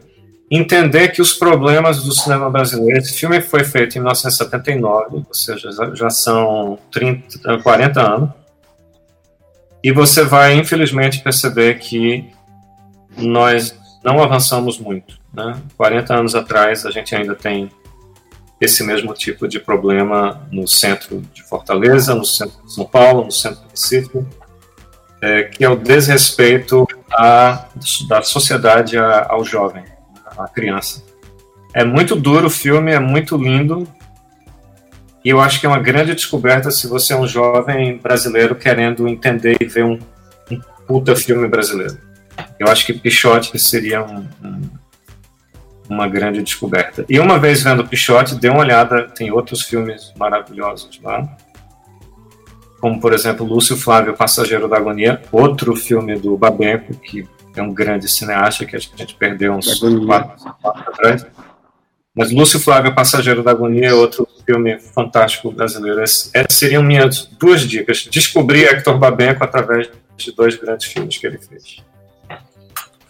entender que os problemas do cinema brasileiro, esse filme foi feito em 1979, ou seja, já são 30, 40 anos, e você vai, infelizmente, perceber que nós não avançamos muito. Né? 40 anos atrás, a gente ainda tem esse mesmo tipo de problema no centro de Fortaleza, no centro de São Paulo, no centro do Recife, é, que é o desrespeito a, da sociedade ao jovem, à criança. É muito duro o filme, é muito lindo, e eu acho que é uma grande descoberta se você é um jovem brasileiro querendo entender e ver um, um puta filme brasileiro. Eu acho que Pichote seria um uma grande descoberta. E uma vez vendo Pichote, dê uma olhada, tem outros filmes maravilhosos lá. Como, por exemplo, Lúcio Flávio, Passageiro da Agonia, outro filme do Babenco, que é um grande cineasta que a gente perdeu uns quatro anos atrás. Mas Lúcio Flávio, Passageiro da Agonia, é outro filme fantástico brasileiro. Essas seriam minhas duas dicas. Descobrir Hector Babenco através de dois grandes filmes que ele fez.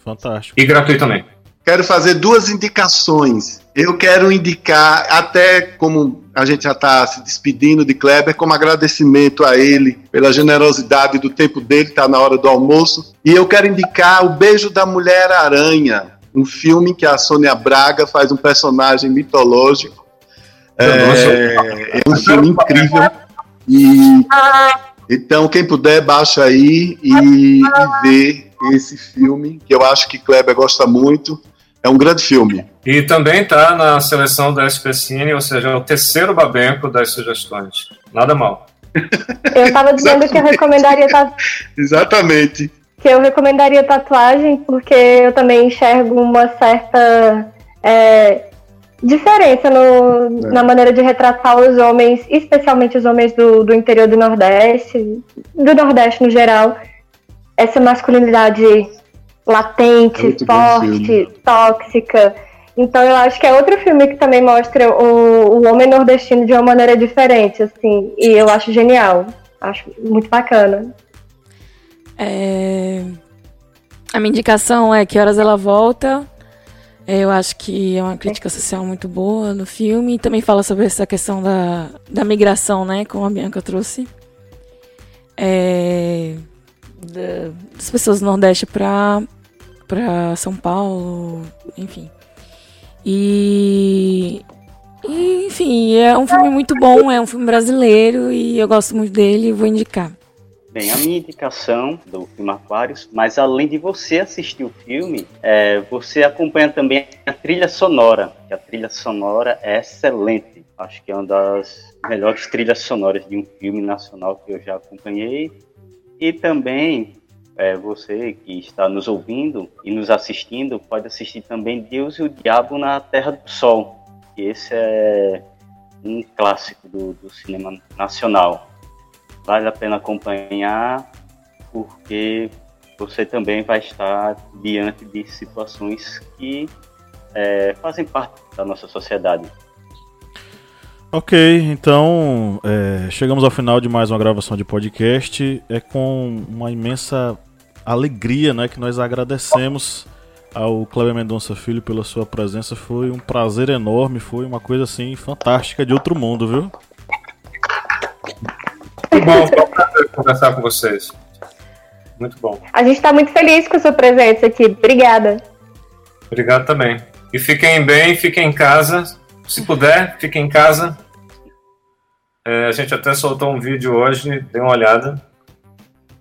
Fantástico. E gratuitamente quero fazer duas indicações. Eu quero indicar, até como a gente já está se despedindo de Kleber, como agradecimento a ele pela generosidade do tempo dele, está na hora do almoço. E eu quero indicar O Beijo da Mulher Aranha, um filme que a Sônia Braga faz um personagem mitológico. É, é um filme incrível. E então, quem puder, baixa aí e, e vê esse filme, que eu acho que Kleber gosta muito. É um grande filme. E também está na seleção da SPCine, ou seja, é o terceiro babenco das sugestões. Nada mal. *laughs* Eu estava dizendo que eu recomendaria. Exatamente. Que eu recomendaria tatuagem, porque eu também enxergo uma certa é, diferença no, é. na maneira de retratar os homens, especialmente os homens do, do interior do Nordeste, do Nordeste no geral. Essa masculinidade latente, é forte, tóxica. Então eu acho que é outro filme que também mostra o, o homem nordestino de uma maneira diferente, assim, e eu acho genial. Acho muito bacana. É... A minha indicação é Que Horas Ela Volta. É, eu acho que é uma crítica social muito boa no filme. E também fala sobre essa questão da, da migração, né? Como a Bianca trouxe. É, da, das pessoas do Nordeste para para São Paulo, enfim. E, e, enfim, é um filme muito bom, é um filme brasileiro e eu gosto muito dele e vou indicar. Bem, a minha indicação do filme Aquários, mas além de você assistir o filme, é, você acompanha também a trilha sonora, que a trilha sonora é excelente. Acho que é uma das melhores trilhas sonoras de um filme nacional que eu já acompanhei. E também é, você que está nos ouvindo e nos assistindo pode assistir também Deus e o Diabo na Terra do Sol. Esse é um clássico do, do cinema nacional. Vale a pena acompanhar porque você também vai estar diante de situações que é, fazem parte da nossa sociedade. Ok, então é, chegamos ao final de mais uma gravação de podcast. É com uma imensa alegria né, que nós agradecemos ao Cleber Mendonça Filho pela sua presença. Foi um prazer enorme, foi uma coisa assim fantástica de outro mundo, viu? Muito bom, foi um prazer conversar com vocês. Muito bom. A gente está muito feliz com a sua presença aqui. Obrigada. Obrigado também. E fiquem bem, fiquem em casa. Se puder, fiquem em casa. É, a gente até soltou um vídeo hoje, dê uma olhada.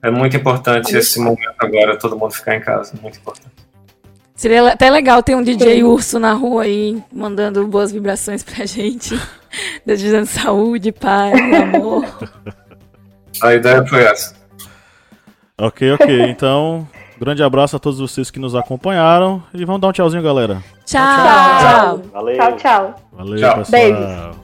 É muito importante esse momento agora, todo mundo ficar em casa. Muito importante. Seria até legal ter um DJ urso na rua aí, mandando boas vibrações pra gente. *laughs* Desejando saúde, paz, amor. *laughs* A ideia foi essa. Ok, ok. Então, grande abraço a todos vocês que nos acompanharam. E vamos dar um tchauzinho, galera. Tchau. Tchau. Tchau, tchau. Valeu, tchau. pessoal. Beijos.